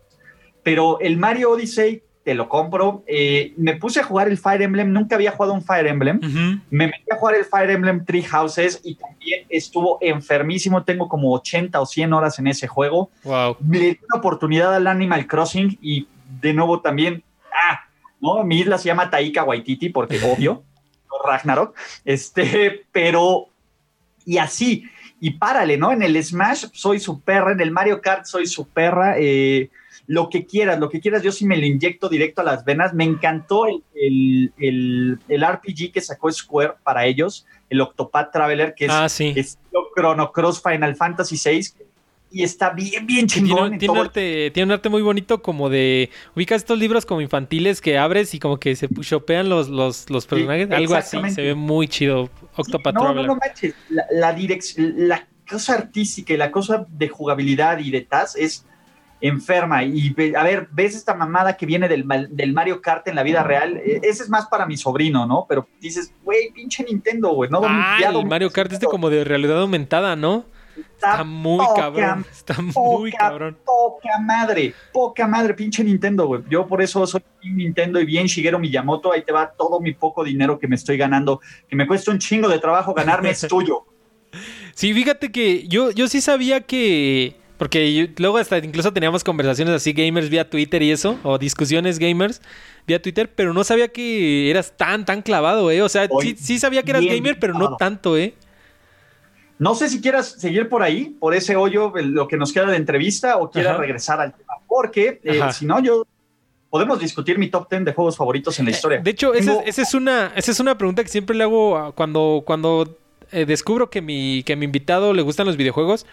Pero el Mario Odyssey, te lo compro. Eh, me puse a jugar el Fire Emblem, nunca había jugado un Fire Emblem. Ujú. Me metí a jugar el Fire Emblem Three Houses y también estuvo enfermísimo. Tengo como 80 o 100 horas en ese juego. Wow. Le di una oportunidad al Animal Crossing y de nuevo también, ah, ¿no? Mi isla se llama Taika Waititi porque obvio, *laughs* Ragnarok, este, *laughs* pero, y así, y párale, ¿no? En el Smash soy su perra, en el Mario Kart soy su perra, eh, lo que quieras, lo que quieras, yo sí me lo inyecto directo a las venas. Me encantó el, el, el- el RPG que sacó Square para ellos, el Octopath Traveler, que es Ah, sí. Chrono Cross Final Fantasy VI, y está bien, bien Sí, chingón. Tiene, en tiene todo- arte, tiene un arte muy bonito como de... Ubicas estos libros como infantiles que abres y como que se chopean los, los, los personajes. Algo así. Se ve muy chido. Octopath no, no, Traveler. no manches. La, la direc- la cosa artística y la cosa de jugabilidad y de TAS es enferma. Y a ver, ves esta mamada que viene del, del Mario Kart en la vida real. Eh, Ese es más para mi sobrino, ¿no? Pero dices, güey, pinche Nintendo, güey. No, Ah, el Mario Kart este como de realidad aumentada, ¿no? Está muy poca, cabrón. Está muy poca, cabrón. Poca madre, poca madre, pinche Nintendo, güey. Yo por eso soy Nintendo y bien Shigeru Miyamoto. Ahí te va todo mi poco dinero que me estoy ganando, que me cuesta un chingo de trabajo ganarme, es *laughs* tuyo. Sí, fíjate que yo, yo sí sabía que. Porque yo- luego hasta incluso teníamos conversaciones así gamers vía Twitter y eso, o discusiones gamers vía Twitter, pero no sabía que eras tan, tan clavado, ¿eh? O sea, sí, sí sabía que eras gamer, pero no tanto, ¿eh? No sé si quieras seguir por ahí, por ese hoyo, lo que nos queda de entrevista, o quieras Ajá. regresar al tema, porque eh, si no, yo podemos discutir mi top 10 de juegos favoritos en la historia. De hecho, esa es, esa es una, esa es una pregunta que siempre le hago cuando, cuando eh, descubro que mi, que mi invitado le gustan los videojuegos.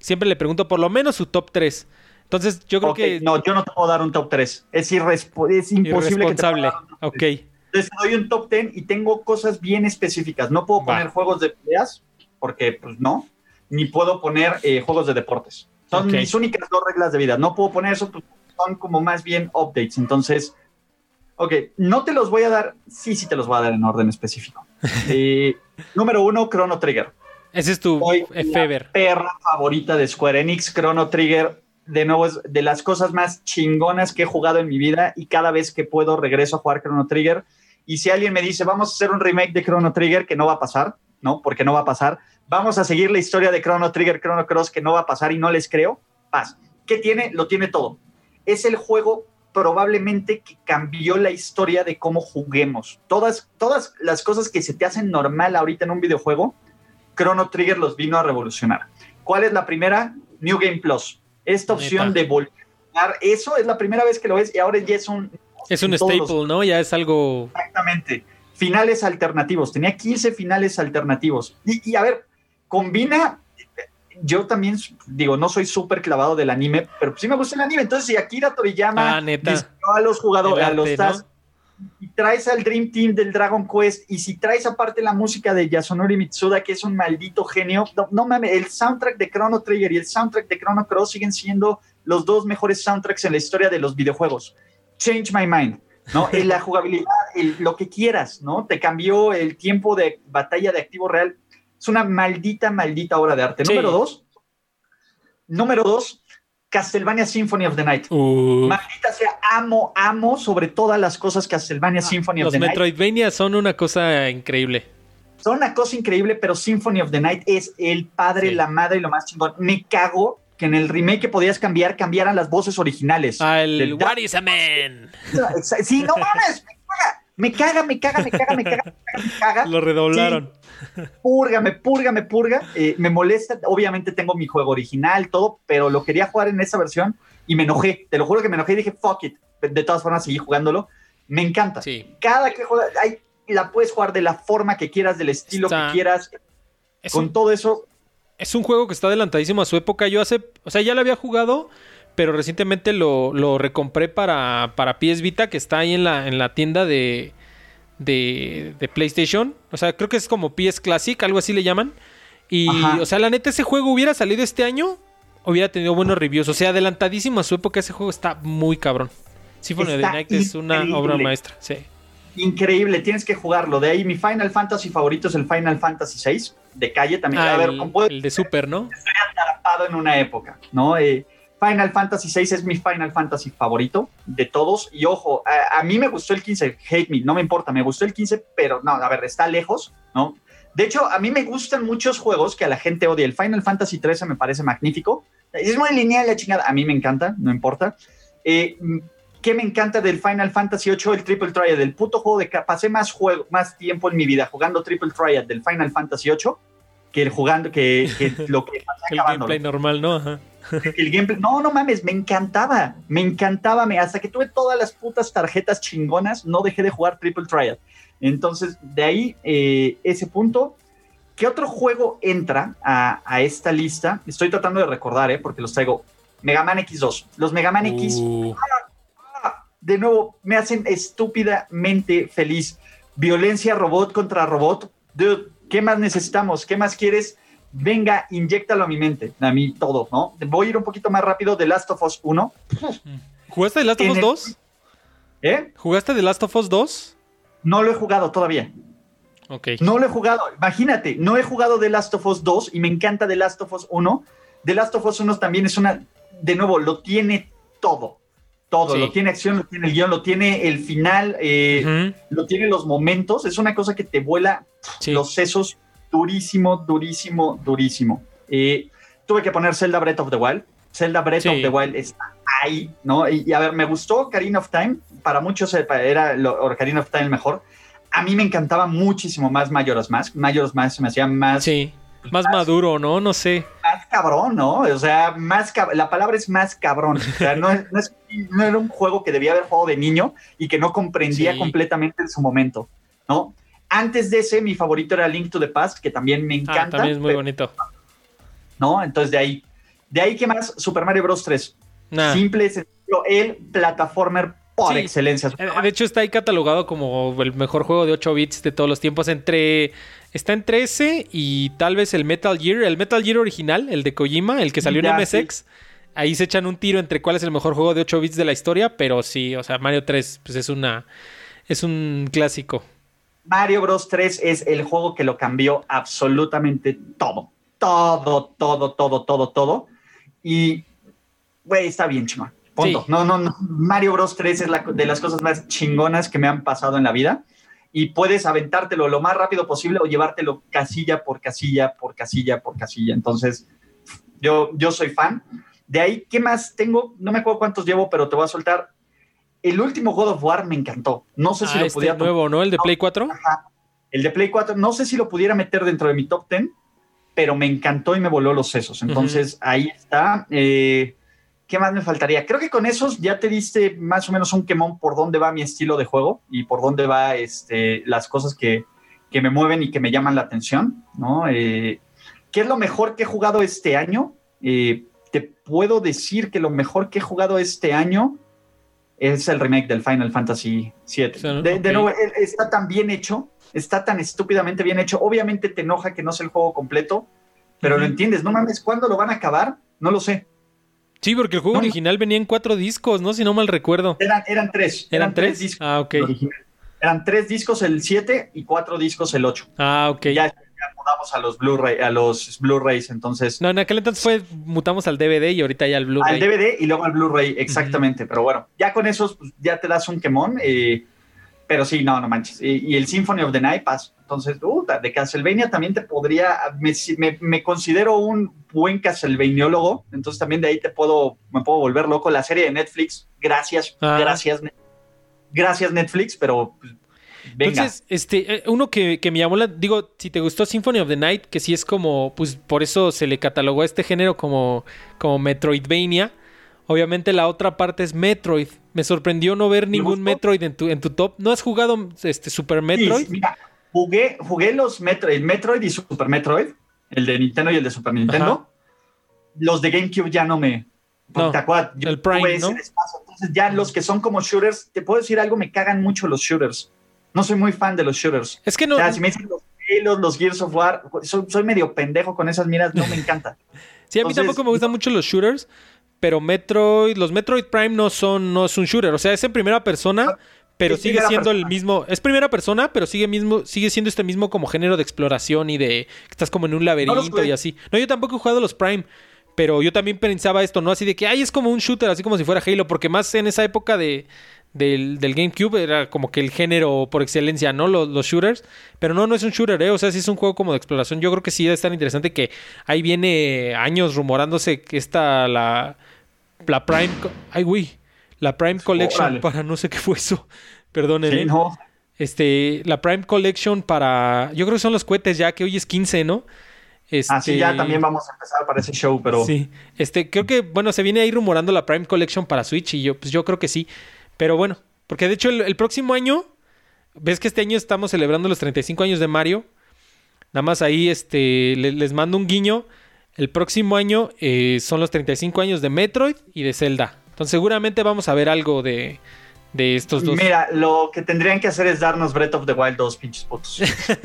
Siempre le pregunto por lo menos su top 3. Entonces, yo creo que No, yo no te puedo dar un top 3. Es, irrespo- es imposible que te irresponsable. un top Ok. Entonces te doy un top 10 y tengo cosas bien específicas. No puedo Va. poner juegos de peleas, porque pues no, ni puedo poner eh, juegos de deportes. Son Ok. mis únicas dos reglas de vida. No puedo poner eso, pues, son como más bien updates. Entonces, ok, no te los voy a dar, sí, sí te los voy a dar en orden específico. *laughs* Eh, número uno, Chrono Trigger. Ese es tu Soy eh, perra favorita de Square Enix, Chrono Trigger. de nuevo, es de las cosas más chingonas que he jugado en mi vida y cada vez que puedo regreso a jugar Chrono Trigger. Y si alguien me dice, vamos a hacer un remake de Chrono Trigger, que no va a pasar, ¿no? Porque no va a pasar. Vamos a seguir la historia de Chrono Trigger, Chrono Cross, que no va a pasar y no les creo. Paz. ¿Qué tiene? Lo tiene todo. Es el juego probablemente que cambió la historia de cómo juguemos. Todas, todas las cosas que se te hacen normal ahorita en un videojuego, Chrono Trigger los vino a revolucionar. ¿Cuál es la primera? New Game Plus. Esta opción de volver eso es la primera vez que lo ves y ahora ya es un... Es un staple, ¿no? Ya es algo... Exactamente. Finales alternativos. Tenía 15 finales alternativos. Y, y a ver, combina yo también digo, no soy súper clavado del anime, pero sí me gusta el anime. Entonces, si Akira Toriyama ah, a los jugadores, a los y traes al Dream Team del Dragon Quest, y si traes aparte la música de Yasunori Mitsuda, que es un maldito genio, no, mames, el soundtrack de Chrono Trigger y el soundtrack de Chrono Cross siguen siendo los dos mejores soundtracks en la historia de los videojuegos. Change My Mind. ¿no? *laughs* La jugabilidad, lo que quieras, ¿no? Te cambió el tiempo de batalla de activo real es una maldita, maldita obra de arte. Número dos. Número dos, Castlevania Symphony of the Night. Maldita sea, amo, amo sobre todas las cosas Castlevania ah, Symphony of the Night. Los Metroidvania son una cosa increíble. Son una cosa increíble, pero Symphony of the Night es el padre, la madre y lo más chingón. Me cago que en el remake que podías cambiar, cambiaran las voces originales. Ah, el What is a Man. Sí, no mames, me caga, me caga, me caga, me caga, me caga. Lo redoblaron. Púrgame, púrgame, purga. Eh, me molesta. Obviamente tengo mi juego original, todo, pero lo quería jugar en esa versión y me enojé. Te lo juro que me enojé y dije, fuck it. De todas formas, seguí jugándolo. Me encanta. Cada que juegas, la puedes jugar de la forma que quieras, del estilo que quieras. Con todo eso. Es un juego que está adelantadísimo a su época. Yo hace. O sea, ya lo había jugado pero recientemente lo, lo recompré para, para PS Vita, que está ahí en la, en la tienda de, de, PlayStation. O sea, creo que es como PS Classic, algo así le llaman. Y, o sea, la neta, ese juego hubiera salido este año, hubiera tenido buenos reviews. O sea, adelantadísimo a su época, ese juego está muy cabrón. Symphony of the Night es una obra maestra, sí. Increíble, tienes que jugarlo. De ahí, mi Final Fantasy favorito es el Final Fantasy VI, de calle también. a ver, el, el de Super, ¿no? Estoy atrapado en una época, ¿no? Eh, Final Fantasy VI es mi Final Fantasy favorito de todos. Y ojo, a, mí me gustó el 15, hate me, no me importa, me gustó el 15, pero no, a ver, está lejos, ¿no? De hecho, a mí me gustan muchos juegos que a la gente odia. El Final Fantasy 13 me parece magnífico. Es muy lineal la chingada. A mí me encanta, no importa. Eh, ¿Qué me encanta del Final Fantasy 8? El Triple Triad, del puto juego de pasé más, juego, más tiempo en mi vida jugando Triple Triad del Final Fantasy 8 que el jugando, que, *laughs* lo que El gameplay normal, ¿no? Ajá. El gameplay, no, no mames, me encantaba, me encantaba, me, hasta que tuve todas las putas tarjetas chingonas, no dejé de jugar Triple Trial. Entonces, de ahí, eh, ese punto. ¿Qué otro juego entra a, esta lista? Estoy tratando de recordar, ¿eh? porque los traigo. Mega Man X2. Los Mega Man X, uh. de nuevo, me hacen estúpidamente feliz. Violencia robot contra robot. Dude, ¿qué más necesitamos? ¿Qué más quieres? Venga, inyectalo a mi mente, a mí todo, ¿no? Voy a ir un poquito más rápido de Last of Us 1. ¿Jugaste The Last of Us 2? ¿Eh? ¿Jugaste The Last of Us 2? No lo he jugado todavía. Ok. No lo he jugado. Imagínate, no he jugado The Last of Us 2 y me encanta The Last of Us 1. The Last of Us 1 también es una, de nuevo, lo tiene todo. Todo, lo tiene acción, lo tiene el guion, lo tiene el final, eh, lo tiene los momentos. Es una cosa que te vuela los sesos durísimo, durísimo, durísimo. Y tuve que poner Zelda Breath of the Wild. Zelda Breath of the Wild está ahí, ¿no? Y, a ver, me gustó Karina of Time. Para muchos era lo, of Time mejor. A mí me encantaba muchísimo más Majora's Mask. Majora's Mask se me hacía más... Sí. Más, maduro, ¿no? No sé. Más cabrón, ¿no? O sea, más la palabra es más cabrón. O sea, no, no, era un juego que debía haber jugado de niño y que no comprendía completamente en su momento, ¿no? Antes de ese, mi favorito era Link to the Past, que también me ah, encanta. también es muy bonito. ¿No? Entonces, de ahí. De ahí, ¿qué más? Super Mario Bros. 3. Simple, sencillo, el plataformer por excelencia. Eh, de hecho, está ahí catalogado como el mejor juego de 8 bits de todos los tiempos. Entre. Está entre ese y tal vez el Metal Gear. El Metal Gear original, el de Kojima, el que salió en MSX. Ahí se echan un tiro entre cuál es el mejor juego de 8 bits de la historia. Pero sí, o sea, Mario 3, pues es una. Es un clásico. Mario Bros 3 es el juego que lo cambió absolutamente todo. Todo, todo, todo, todo, todo. Y güey, está bien chingón. Punto. No, no, no. Mario Bros 3 es la, de las cosas más chingonas que me han pasado en la vida. Y puedes aventártelo lo más rápido posible o llevártelo casilla por casilla, por casilla, por casilla. Entonces, yo, yo soy fan. De ahí, ¿qué más tengo? No me acuerdo cuántos llevo, pero te voy a soltar. El último God of War me encantó. No sé si ah, lo este podía. nuevo, ¿no? El de Play 4. Ajá. El de Play 4, no sé si lo pudiera meter dentro de mi top 10, pero me encantó y me voló los sesos. Entonces, uh -huh. ahí está. Eh, ¿Qué más me faltaría? Creo que con esos ya te diste más o menos un quemón por dónde va mi estilo de juego y por dónde va este, las cosas que, que me mueven y que me llaman la atención, ¿no? Eh, ¿Qué es lo mejor que he jugado este año? Eh, te puedo decir que lo mejor que he jugado este año es el remake del Final Fantasy VII. Sí, de, okay. de, nuevo, está tan bien hecho, está tan estúpidamente bien hecho. Obviamente te enoja que no sea el juego completo, pero uh -huh. lo entiendes. No mames, ¿cuándo lo van a acabar? No lo sé. Sí, porque el juego no, original venía en cuatro discos, ¿no? Si no mal recuerdo. Eran, eran tres. ¿Eran, eran tres? tres? discos. Ah, ok. Eran tres discos el 7 y cuatro discos el 8. Ah, ok. Ya, ya mudamos a los Blu-ray, a los Blu-rays, entonces. No, en aquel entonces fue, mutamos al DVD y ahorita ya al Blu-ray. Al DVD y luego al Blu-ray, exactamente. Uh -huh. Pero bueno, ya con esos pues, ya te das un quemón. Eh, pero sí, no, no manches. Y, y, el Symphony of the Night, paso. Entonces, uh, de Castlevania también te podría, me, me, me, considero un buen Castlevaniólogo, entonces también de ahí te puedo, me puedo volver loco. La serie de Netflix, gracias, ah. gracias, gracias Netflix, pero pues, venga. Entonces, este, uno que, que, me llamó la, digo, si te gustó Symphony of the Night, que sí es como, pues por eso se le catalogó a este género como, como Metroidvania. Obviamente la otra parte es Metroid. Me sorprendió no ver ningún Metroid en tu, en tu top. ¿No has jugado este Super Metroid? Sí, mira, jugué, jugué los Metroid, Metroid y Super Metroid, el de Nintendo y el de Super Nintendo. Ajá. Los de GameCube ya no me. No, ¿Te acuerdas? Yo el Prime, ¿no? Espacio. Entonces, ya los que son como shooters, te puedo decir algo, me cagan mucho los shooters. No soy muy fan de los shooters. Es que no. O sea, si me dicen los Halo, los Gears of War, soy, soy, medio pendejo con esas miras, no me encanta. *laughs* sí, a mí Entonces, tampoco me gustan mucho los shooters, pero Metroid, los Metroid Prime no son, no es un shooter. O sea, es en primera persona pero es sigue siendo persona. el mismo. Es primera persona, pero sigue mismo, sigue siendo este mismo como género de exploración y de. Estás como en un laberinto no y así. No, yo tampoco he jugado los Prime. Pero yo también pensaba esto, ¿no? Así de que, ay, es como un shooter, así como si fuera Halo, porque más en esa época de, del, del GameCube era como que el género por excelencia, ¿no? Los, los, shooters. Pero no, no es un shooter, ¿eh? O sea, sí es un juego como de exploración. Yo creo que sí debe estar interesante que ahí viene años rumorándose que esta, la, la Prime... Ay, güey. La Prime Collection para no sé qué fue eso. *laughs* No. Este, la Prime Collection para. Yo creo que son los cohetes ya, que hoy es 15, ¿no? Este, Así ya también vamos a empezar para ese show, pero. Sí. Este, creo que, bueno, se viene ahí rumorando la Prime Collection para Switch y yo, pues yo creo que sí. Pero bueno, porque de hecho el, el próximo año. Ves que este año estamos celebrando los 35 años de Mario. Nada más ahí, este, les, les mando un guiño. El próximo año eh, son los 35 años de Metroid y de Zelda. Entonces seguramente vamos a ver algo de, de estos dos. Mira, lo que tendrían que hacer es darnos Breath of the Wild 2, pinches putos.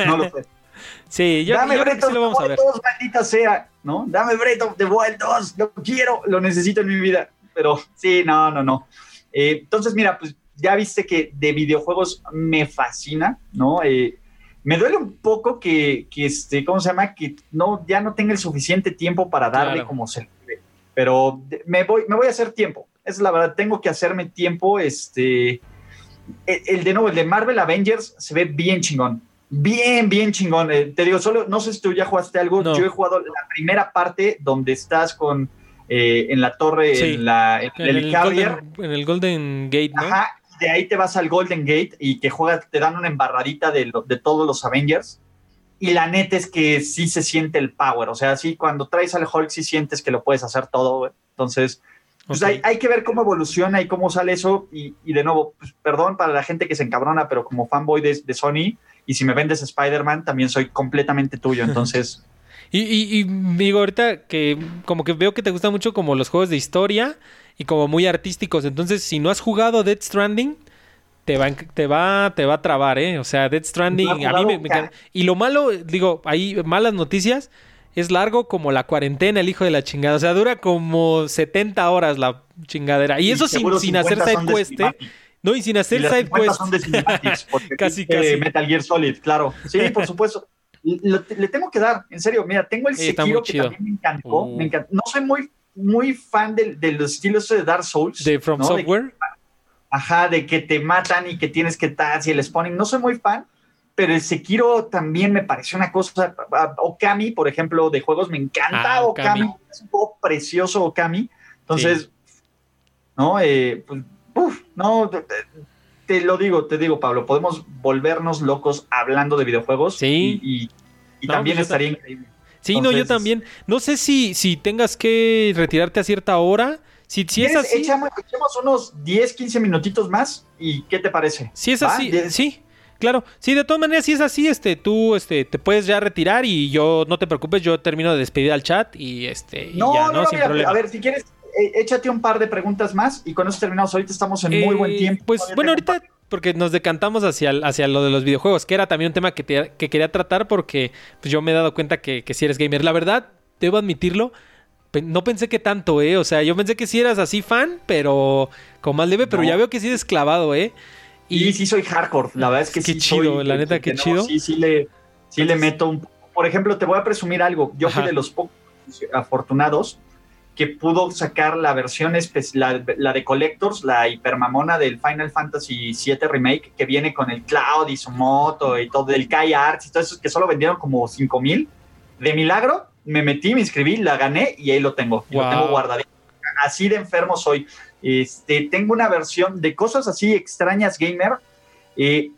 No lo sé. *laughs* sí, yo, Dame yo Breath creo que sí lo vamos of a the ver. Wild 2, maldita sea, ¿no? Dame Breath of the Wild 2, lo quiero, lo necesito en mi vida. Pero sí, no, no, no. Eh, entonces, mira, pues ya viste que de videojuegos me fascina, ¿no? Eh, me duele un poco que, que, este, ¿cómo se llama? Que no, ya no tenga el suficiente tiempo para darle Claro. como se debe. Pero me voy, me voy a hacer tiempo. Es la verdad, tengo que hacerme tiempo. Este, el, el de nuevo, el de Marvel Avengers se ve bien chingón. Bien, bien chingón. Eh, te digo, solo, no sé si tú ya jugaste algo. No. Yo he jugado la primera parte donde estás con eh, en la torre, Sí. en, la, en En el. Golden, en el Golden Gate, ¿no? Ajá, y de ahí te vas al Golden Gate y que juegas, te dan una embarradita de, de todos los Avengers. Y la neta es que sí se siente el power. O sea, sí, cuando traes al Hulk, sí sientes que lo puedes hacer todo. Entonces, pues hay, hay que ver cómo evoluciona y cómo sale eso. Y, y de nuevo, pues, perdón para la gente que se encabrona, pero como fanboy de, de Sony, y si me vendes Spider-Man, también soy completamente tuyo. Entonces, *laughs* Y, y- y digo, ahorita que como que veo que te gustan mucho como los juegos de historia y como muy artísticos. Entonces, si no has jugado Dead Stranding, te va, te va, te va a trabar, ¿eh? O sea, Dead Stranding, No a mí me, me. Y lo malo, digo, ahí malas noticias, es largo como la cuarentena, el hijo de la chingada. O sea, dura como 70 horas la chingadera. Y, eso sin, sin hacer 50 side quest, ¿eh? No, y sin Y hacer las side 50 quest. son de cinematics, porque *laughs* Casi, dice casi. Metal Gear Solid, claro. Sí, por supuesto. Lo- le tengo que dar, en serio. Mira, tengo el Sí, Sekiro que chido. también me encantó. Uh. me encantó. No soy muy muy fan de, de los estilos de Dark Souls. De From Software. ajá, de que te matan y que tienes que estar y el spawning. No soy muy fan, pero el Sekiro también me pareció una cosa. Okami, por ejemplo, de juegos, me encanta ah, Okami. Es un juego precioso Okami. Entonces, ¿no? Eh, pues, uf, no, te, lo digo, te digo, Pablo, podemos volvernos locos hablando de videojuegos. Sí. Y, también pues estaría increíble. Sí, no, yo también. No sé si, si tengas que retirarte a cierta hora. Si, si es así. Echamos, unos 10, 15 minutitos más. ¿Y qué te parece? Si es así, sí. Claro, sí, de todas maneras, si es así, este, tú, este, te puedes ya retirar y yo, no te preocupes, yo termino de despedir al chat y este, no, ya, ¿no? Sin problema. A ver, si quieres, échate un par de preguntas más y con eso terminamos. Ahorita estamos en muy buen eh, tiempo. Pues bueno, ahorita porque nos decantamos hacia, hacia lo de los videojuegos, que era también un tema que, que quería tratar porque pues, yo me he dado cuenta que, si eres gamer. La verdad, debo admitirlo, no pensé que tanto, ¿eh? O sea, yo pensé que sí eras así fan, pero con más leve, pero ya veo que sí eres clavado, ¿eh? Y sí, soy hardcore, la verdad es que qué chido, la neta, qué chido. Sí, sí le, sí le meto un... Por ejemplo, te voy a presumir algo. Yo fui de los pocos afortunados que pudo sacar la versión, la, la, de Collectors, la hipermamona del Final Fantasy VII Remake, que viene con el Cloud y su moto y todo, el Kai Arts y todo eso, que solo vendieron como 5 mil. De milagro, me metí, me inscribí, la gané y ahí lo tengo. Lo tengo guardadito. Así de enfermo soy. Este, tengo una versión de cosas así extrañas gamer. Eh,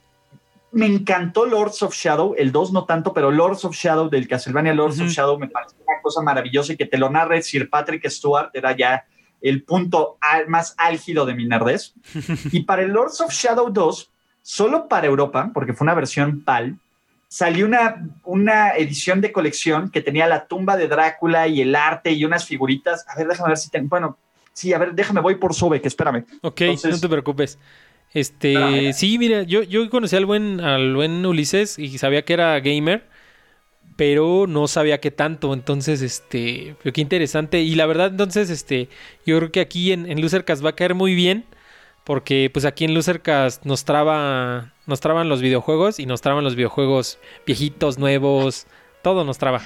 me encantó Lords of Shadow, el 2 no tanto, pero Lords of Shadow del Castlevania Lords of Shadow me parece una cosa maravillosa y que te lo narre Sir Patrick Stewart era ya el punto más álgido de mi nerdez. *laughs* y para el Lords of Shadow 2, solo para Europa, porque fue una versión PAL, salió una, una edición de colección que tenía la tumba de Drácula y el arte y unas figuritas. A ver, déjame ver si tengo. Bueno, sí, a ver, déjame, voy por que espérame. Ok, no te preocupes. Este, sí, mira, yo, yo conocí al buen, al buen Ulises y sabía que era gamer, pero no sabía qué tanto. Entonces, este, qué interesante. Y la verdad, entonces, este, yo creo que aquí en, en Lucercast va a caer muy bien. Porque pues aquí en Lucercast nos traba, nos traban los videojuegos y nos traban los videojuegos viejitos, nuevos, todo nos traba.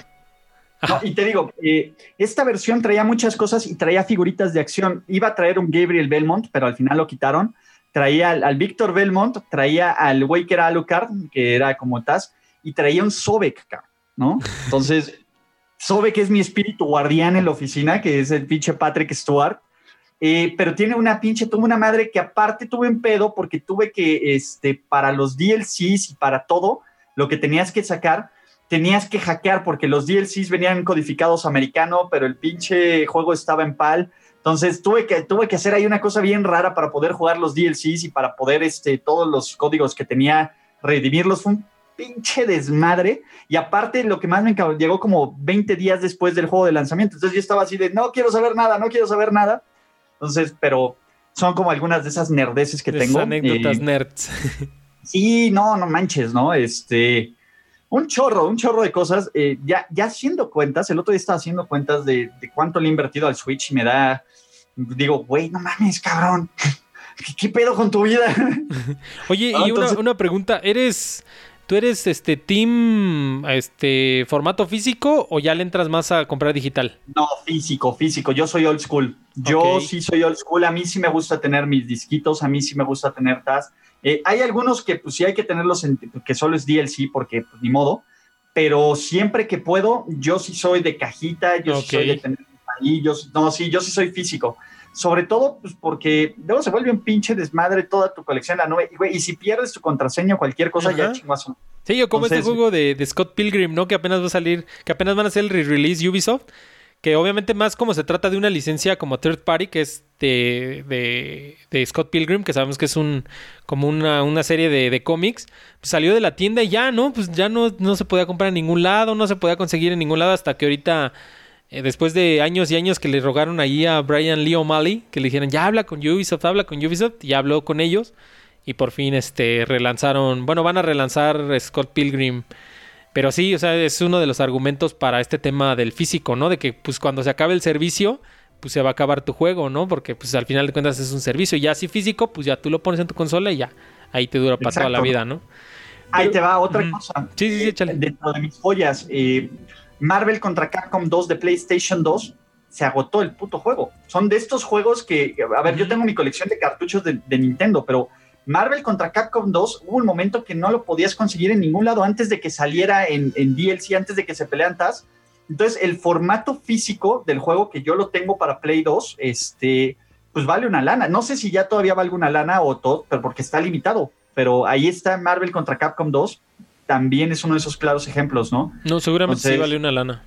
y te digo, eh, esta versión traía muchas cosas y traía figuritas de acción. Iba a traer un Gabriel Belmont, pero al final lo quitaron traía al, Víctor Belmont, traía al güey que era Alucard, que era como Taz, y traía un Sobek, ¿no? *laughs* Entonces, Sobek es mi espíritu guardián en la oficina, que es el pinche Patrick Stewart. Eh, pero tiene una pinche, tuve una madre que aparte tuve un pedo porque tuve que, este, para los DLCs y para todo, lo que tenías que sacar, tenías que hackear porque los DLCs venían codificados americano, pero el pinche juego estaba en PAL. Entonces tuve que, tuve que hacer ahí una cosa bien rara para poder jugar los DLCs y para poder este, todos los códigos que tenía redimirlos. Fue un pinche desmadre. Y aparte, lo que más me encantó, llegó como 20 días después del juego de lanzamiento. Entonces yo estaba así de, no quiero saber nada, no quiero saber nada. Entonces, pero son como algunas de esas nerdeces que tengo. anécdotas eh, nerds. sí, no, no manches, ¿no? Este, un chorro, un chorro de cosas. Eh, ya, ya haciendo cuentas, el otro día estaba haciendo cuentas de, de cuánto le he invertido al Switch y me da digo, güey, no mames, cabrón. *laughs* ¿Qué, pedo con tu vida? *laughs* Oye, y una, pregunta, ¿eres... ¿Tú eres este team este formato físico o ya le entras más a comprar digital? No, físico, físico. Yo soy old school. Yo sí soy old school. A mí sí me gusta tener mis disquitos, a mí sí me gusta tener TAS. Eh, hay algunos que pues sí hay que tenerlos en, que solo es DLC porque pues, ni modo. Pero siempre que puedo, yo sí soy de cajita, yo sí soy de tener ahí, yo no, sí, yo sí soy físico. Sobre todo, pues porque luego se vuelve un pinche desmadre toda tu colección la nube. Y, y si pierdes tu contraseña o cualquier cosa, ya chingazo. Sí, yo como este juego de, Scott Pilgrim, ¿no? Que apenas va a salir, que apenas van a hacer el re-release Ubisoft. Que obviamente más como se trata de una licencia como third party, que es de, de, Scott Pilgrim, que sabemos que es un como una, una serie de, de cómics, pues salió de la tienda y ya, ¿no? Pues ya no, no se podía comprar en ningún lado, no se podía conseguir en ningún lado hasta que ahorita eh, después de años y años que le rogaron ahí a Brian Lee O'Malley, que le dijeron, ya habla con Ubisoft, habla con Ubisoft, y habló con ellos. Y por fin este relanzaron, bueno, van a relanzar Scott Pilgrim. Pero sí, o sea, es uno de los argumentos para este tema del físico, ¿no? De que pues cuando se acabe el servicio, pues se va a acabar tu juego, ¿no? Porque pues al final de cuentas es un servicio. Y ya así físico, pues ya tú lo pones en tu consola y ya. Ahí te dura para toda la vida, ¿no? Ahí te va otra cosa. Sí, sí, sí, échale. Dentro de mis joyas, eh, Marvel contra Capcom 2 de PlayStation 2 se agotó el puto juego. Son de estos juegos que, a ver, yo tengo mi colección de cartuchos de, Nintendo, pero Marvel contra Capcom 2 hubo un momento que no lo podías conseguir en ningún lado antes de que saliera en, en DLC, antes de que se pelean TAS. Entonces, el formato físico del juego que yo lo tengo para Play 2, este, pues vale una lana. No sé si ya todavía vale una lana o todo, pero porque está limitado. Pero ahí está Marvel contra Capcom 2. También es uno de esos claros ejemplos, ¿no? No, seguramente sí vale una lana.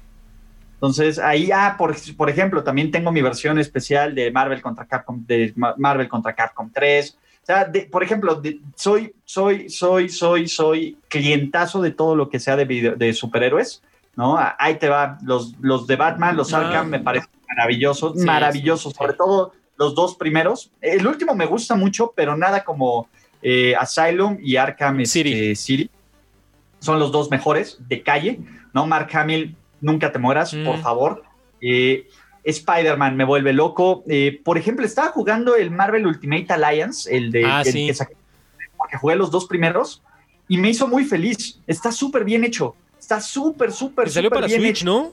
Entonces, ahí, ah, por, por ejemplo, también tengo mi versión especial de Marvel contra Capcom, de Marvel contra Capcom 3. O sea, por ejemplo, soy, soy, soy, soy, soy clientazo de todo lo que sea de, de superhéroes, ¿no? Ahí te va, los, los de Batman, los ah. Arkham, me parecen maravillosos, maravillosos, sobre todo los dos primeros. El último me gusta mucho, pero nada como eh, Asylum y Arkham este, City. Son los dos mejores de calle, ¿no? Mark Hamill nunca te mueras, por mm. favor. Eh, Spider-Man me vuelve loco. Eh, por ejemplo, estaba jugando el Marvel Ultimate Alliance, el de ah, que porque jugué los dos primeros y me hizo muy feliz. Está súper bien hecho. Está súper, súper, súper bien Switch, hecho. ¿no?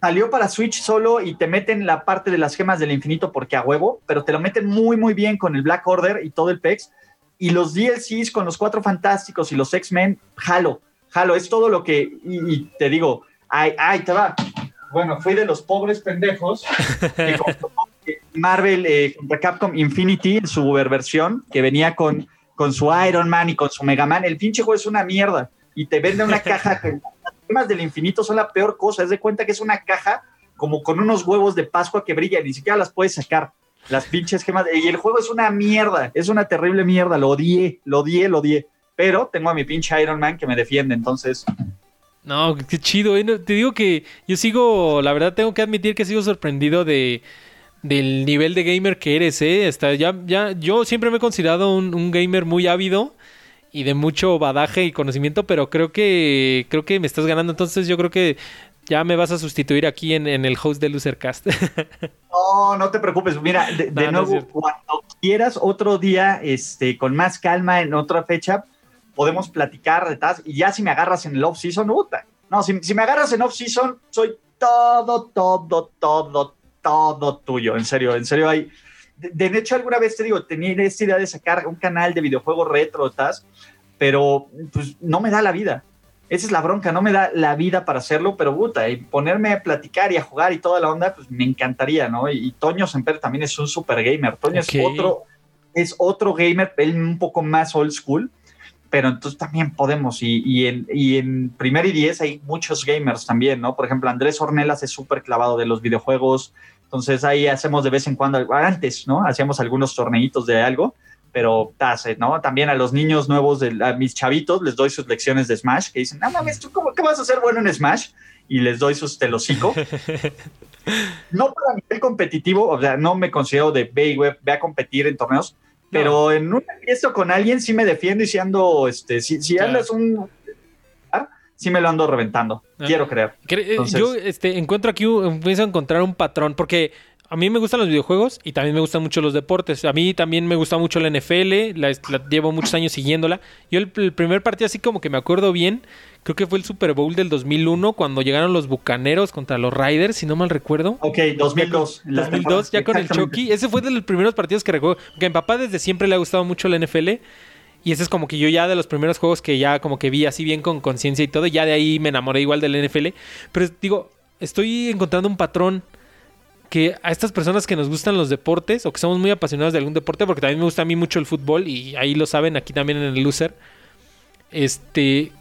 Salió para Switch solo y te meten la parte de las gemas del infinito porque a huevo, pero te lo meten muy, muy bien con el Black Order y todo el PEX. Y los DLCs con los Cuatro Fantásticos y los X-Men, jalo, jalo. Es todo lo que, y te digo, Ay, ay, te va. Bueno, fui de los pobres pendejos *laughs* Marvel eh, contra Capcom Infinity en su versión, que venía con, con su Iron Man y con su Mega Man. El pinche juego es una mierda y te vende una caja que *laughs* las temas del infinito son la peor cosa. Es de cuenta que es una caja como con unos huevos de Pascua que brillan, ni siquiera las puedes sacar. Las pinches gemas. Y el juego es una mierda, es una terrible mierda. Lo odié, lo odié, lo odié. Pero tengo a mi pinche Iron Man que me defiende, entonces no, qué chido. Eh, te digo que yo sigo, la verdad tengo que admitir que sigo sorprendido de del nivel de gamer que eres, ¿eh? Está, ya, ya, yo siempre me he considerado un, gamer muy ávido y de mucho badaje y conocimiento, pero creo que creo que me estás ganando. Entonces yo creo que ya me vas a sustituir aquí en, el host de Losercast. *laughs* no, no te preocupes. Mira, de, nuevo, cuando quieras otro día, este, con más calma, en otra fecha, podemos platicar de tal, y ya si me agarras en el off-season, no, si, si me agarras en off-season, soy todo, todo, todo, todo tuyo, en serio, en serio, hay... De, hecho, alguna vez te digo, tenía esta idea de sacar un canal de videojuegos retro, ¿tas? pero pues no me da la vida. Esa es la bronca, no me da la vida para hacerlo, pero puta, y ponerme a platicar y a jugar y toda la onda, pues me encantaría, ¿no? Y, Toño Semper también es un super gamer. Toño es otro, es otro gamer, él un poco más old school, pero entonces también podemos, y, y, en, y en primer y diez hay muchos gamers también, ¿no? Por ejemplo, Andrés Ornelas es súper clavado de los videojuegos, entonces ahí hacemos de vez en cuando, antes, ¿no? Hacíamos algunos torneitos de algo, pero tase, ¿no? También a los niños nuevos, de, a mis chavitos, les doy sus lecciones de Smash, que dicen, no mames, ¿tú cómo, qué vas a hacer bueno en Smash? Y les doy sus telocico. *laughs* no para nivel competitivo, o sea, no me considero de ve, ve a competir en torneos, pero en un fiesta con alguien sí me defiendo y si ando, este, si, si andas un sí me lo ando reventando. Ah. Quiero creer. Eh, yo este, encuentro aquí, empiezo a encontrar un patrón, porque a mí me gustan los videojuegos y también me gustan mucho los deportes. A mí también me gusta mucho la NFL, la, llevo muchos años siguiéndola. Yo el, primer partido así como que me acuerdo bien creo que fue el Super Bowl del 2001 cuando llegaron los Bucaneros contra los Riders, si no mal recuerdo. Ok, 2002. 2002, ya con el Chucky. Ese fue de los primeros partidos que recuerdo. Porque a mi papá desde siempre le ha gustado mucho la NFL. Y ese es como que yo ya de los primeros juegos que ya como que vi así bien con conciencia y todo. ya de ahí me enamoré igual del NFL. Pero digo, estoy encontrando un patrón que a estas personas que nos gustan los deportes o que somos muy apasionados de algún deporte, porque también me gusta a mí mucho el fútbol y ahí lo saben aquí también en el loser. Este,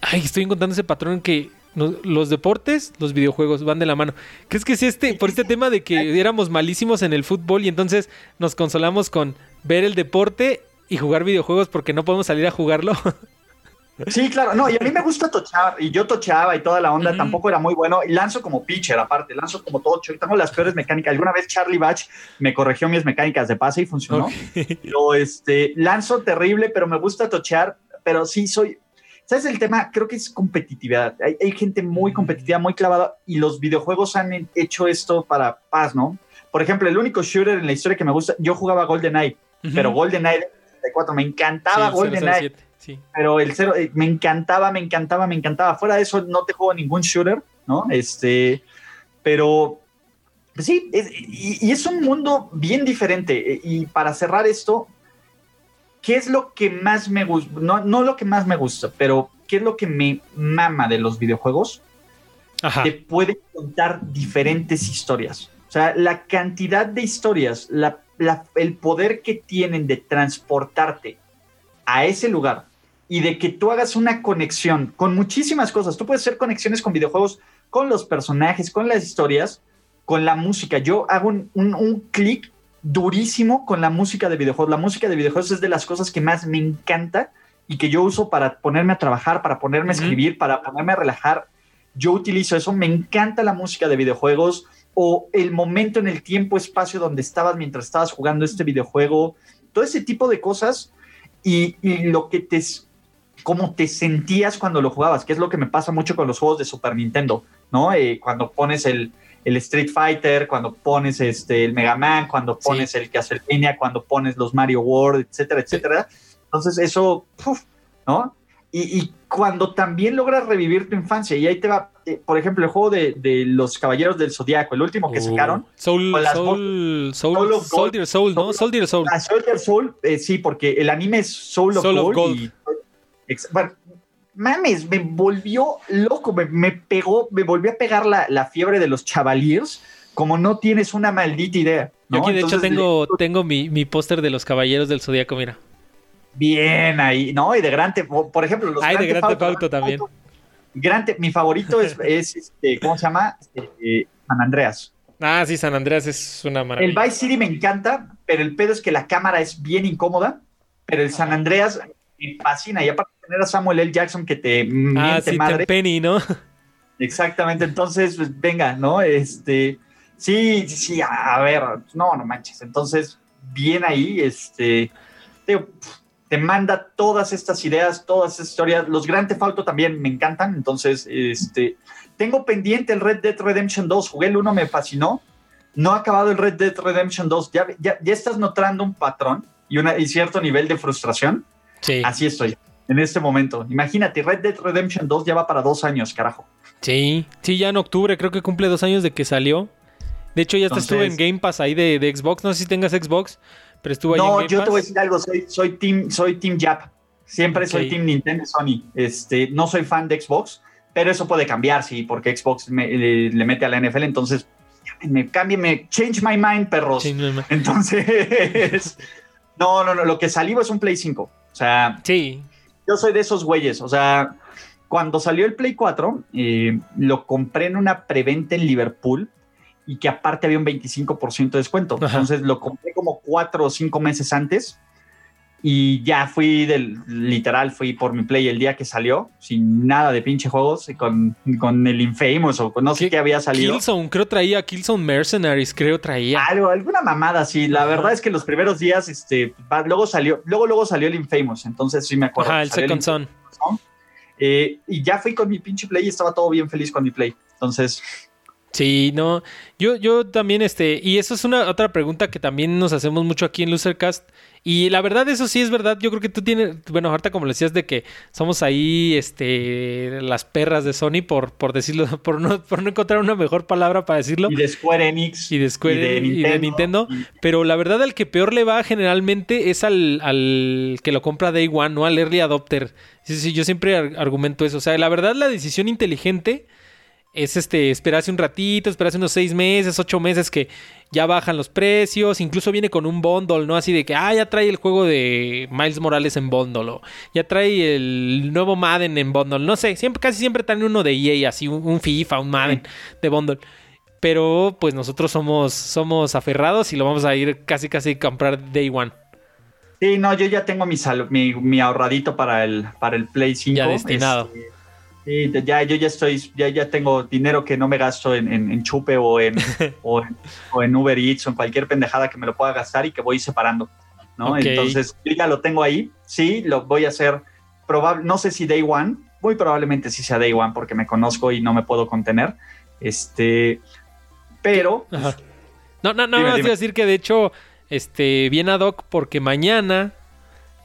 Ay, estoy encontrando ese patrón que los deportes, los videojuegos van de la mano. ¿Crees que es este, por este tema de que éramos malísimos en el fútbol y entonces nos consolamos con ver el deporte y jugar videojuegos porque no podemos salir a jugarlo? *laughs* Sí, claro, no, y a mí me gusta tochar, y yo tocheaba y toda la onda, tampoco era muy bueno, y lanzo como pitcher aparte, lanzo como tocho, y tengo las peores mecánicas. Alguna vez Charlie Batch me corrigió mis mecánicas de pase y funcionó. Yo, *laughs* este, lanzo terrible, pero me gusta tochear, pero sí soy, ¿Sabes el tema? Creo que es competitividad. Hay, gente muy competitiva, muy clavada y los videojuegos han hecho esto para paz, ¿no? Por ejemplo, el único shooter en la historia que me gusta, yo jugaba GoldenEye, pero GoldenEye 64, me encantaba GoldenEye. Sí. Pero el cero, eh, me encantaba, me encantaba, me encantaba. Fuera de eso, no te juego ningún shooter, ¿no? Este, pero sí, y, es un mundo bien diferente. Y para cerrar esto, ¿qué es lo que más me gusta? No, no lo que más me gusta, pero ¿qué es lo que me mama de los videojuegos? Ajá. Te puede contar diferentes historias. O sea, la cantidad de historias, el poder que tienen de transportarte a ese lugar y de que tú hagas una conexión con muchísimas cosas. Tú puedes hacer conexiones con videojuegos, con los personajes, con las historias, con la música. Yo hago un, un, clic durísimo con la música de videojuegos. La música de videojuegos es de las cosas que más me encanta y que yo uso para ponerme a trabajar, para ponerme a escribir, para ponerme a relajar. Yo utilizo eso. Me encanta la música de videojuegos o el momento en el tiempo, espacio donde estabas mientras estabas jugando este videojuego. Todo ese tipo de cosas y, y lo que te cómo te sentías cuando lo jugabas, que es lo que me pasa mucho con los juegos de Super Nintendo, ¿no? Eh, cuando pones el, Street Fighter, cuando pones este, el Mega Man, cuando pones el Castlevania, cuando pones los Mario World, etcétera, etcétera. Entonces eso, ¿no? Y, cuando también logras revivir tu infancia, y ahí te va, eh, por ejemplo, el juego de, los Caballeros del Zodiaco, el último que uh, sacaron. Soul, Soul, Soul, Soldier Soul, ¿no? Soldier Soul. Ah, Soldier Soul, eh, sí, porque el anime es Soul of Gold bueno, mames, me volvió loco, me, pegó, me volvió a pegar la, fiebre de los chavaliers, como no tienes una maldita idea. Yo aquí de hecho tengo, tengo mi, póster de los caballeros del Zodíaco, mira. Bien ahí, ¿no? Y de Grande, por ejemplo, los Hay de Grande Auto también. Grande, mi favorito *laughs* es, este, ¿cómo se llama? Este, San Andreas. Ah, sí, San Andreas es una maravilla. El Vice City me encanta, pero el pedo es que la cámara es bien incómoda, pero el San Andreas me fascina. Y aparte tener a Samuel L. Jackson que te ah, sí, madre. Penny, ¿no? Exactamente, entonces, pues, venga, ¿no? Este, sí, sí, a ver, no, no manches. Entonces, bien ahí, este, te, manda todas estas ideas, todas estas historias. Los Grand Theft Auto también me encantan, entonces, este, tengo pendiente el Red Dead Redemption 2, jugué el 1, me fascinó. No ha acabado el Red Dead Redemption 2, ya, ya, ya estás notando un patrón y, una, y cierto nivel de frustración. Sí. Así estoy en este momento. Imagínate, Red Dead Redemption 2 ya va para dos años, carajo. Sí, sí, ya en octubre creo que cumple dos años de que salió. De hecho, ya hasta estuve en Game Pass ahí de, Xbox. No sé si tengas Xbox, pero estuve ahí no, en Game yo te voy a decir algo. Soy, soy, team, soy team Jap. Siempre soy Team Nintendo Sony. Este, no soy fan de Xbox, pero eso puede cambiar, sí, porque Xbox le, mete a la NFL. Entonces, me cambie, me change my mind, perros. Entonces, *laughs* no, no, no. Lo que salió es un Play 5. O sea, sí yo soy de esos güeyes, o sea, cuando salió el Play 4, eh, lo compré en una preventa en Liverpool y que aparte había un 25% de descuento. Entonces lo compré como cuatro o cinco meses antes y ya fui del literal, fui por mi Play el día que salió, sin nada de pinche juegos, con, con el Infamous o no sé qué, había salido. Killzone, creo traía Killzone Mercenaries, creo traía. Algo, alguna mamada, sí. La verdad es que los primeros días, este, luego salió, luego, luego salió el Infamous, entonces sí me acuerdo. Ajá, el Second Son. Eh, y ya fui con mi pinche Play y estaba todo bien feliz con mi Play. Entonces, Sí, no, yo, yo también, este, y eso es una otra pregunta que también nos hacemos mucho aquí en Losercast, y la verdad, eso sí es verdad, yo creo que tú tienes, bueno, ahorita como le decías de que somos ahí, este, las perras de Sony, por, por decirlo, *laughs* por no, por no encontrar una mejor palabra para decirlo. Y de Square Enix. Y de Square y de Nintendo. pero la verdad, al que peor le va generalmente es al, al que lo compra Day One, no al Early Adopter. Sí, sí, yo siempre argumento eso, o sea, la verdad, la decisión inteligente es este, esperarse un ratito, esperarse unos seis meses, ocho meses que ya bajan los precios, incluso viene con un bundle, ¿no? Así de que, ah, ya trae el juego de Miles Morales en bundle, o ya trae el nuevo Madden en bundle, no sé, siempre, casi siempre traen uno de EA, así un, FIFA, un Madden de bundle. Pero pues nosotros somos, somos aferrados y lo vamos a ir casi casi a comprar day one. Sí, no, yo ya tengo mi, mi, ahorradito para el, para el Play 5. Ya destinado. Este, Sí, ya, yo ya estoy, ya, ya tengo dinero que no me gasto en, en, chupe *laughs* o en, o en, Uber Eats o en cualquier pendejada que me lo pueda gastar y que voy separando, ¿no? Entonces, yo ya lo tengo ahí, sí, lo voy a hacer, probable, no sé si Day One, muy probablemente sí sea Day One porque me conozco y no me puedo contener, este, pero... No, no, no, dime, decir que de hecho, este, viene ad hoc porque mañana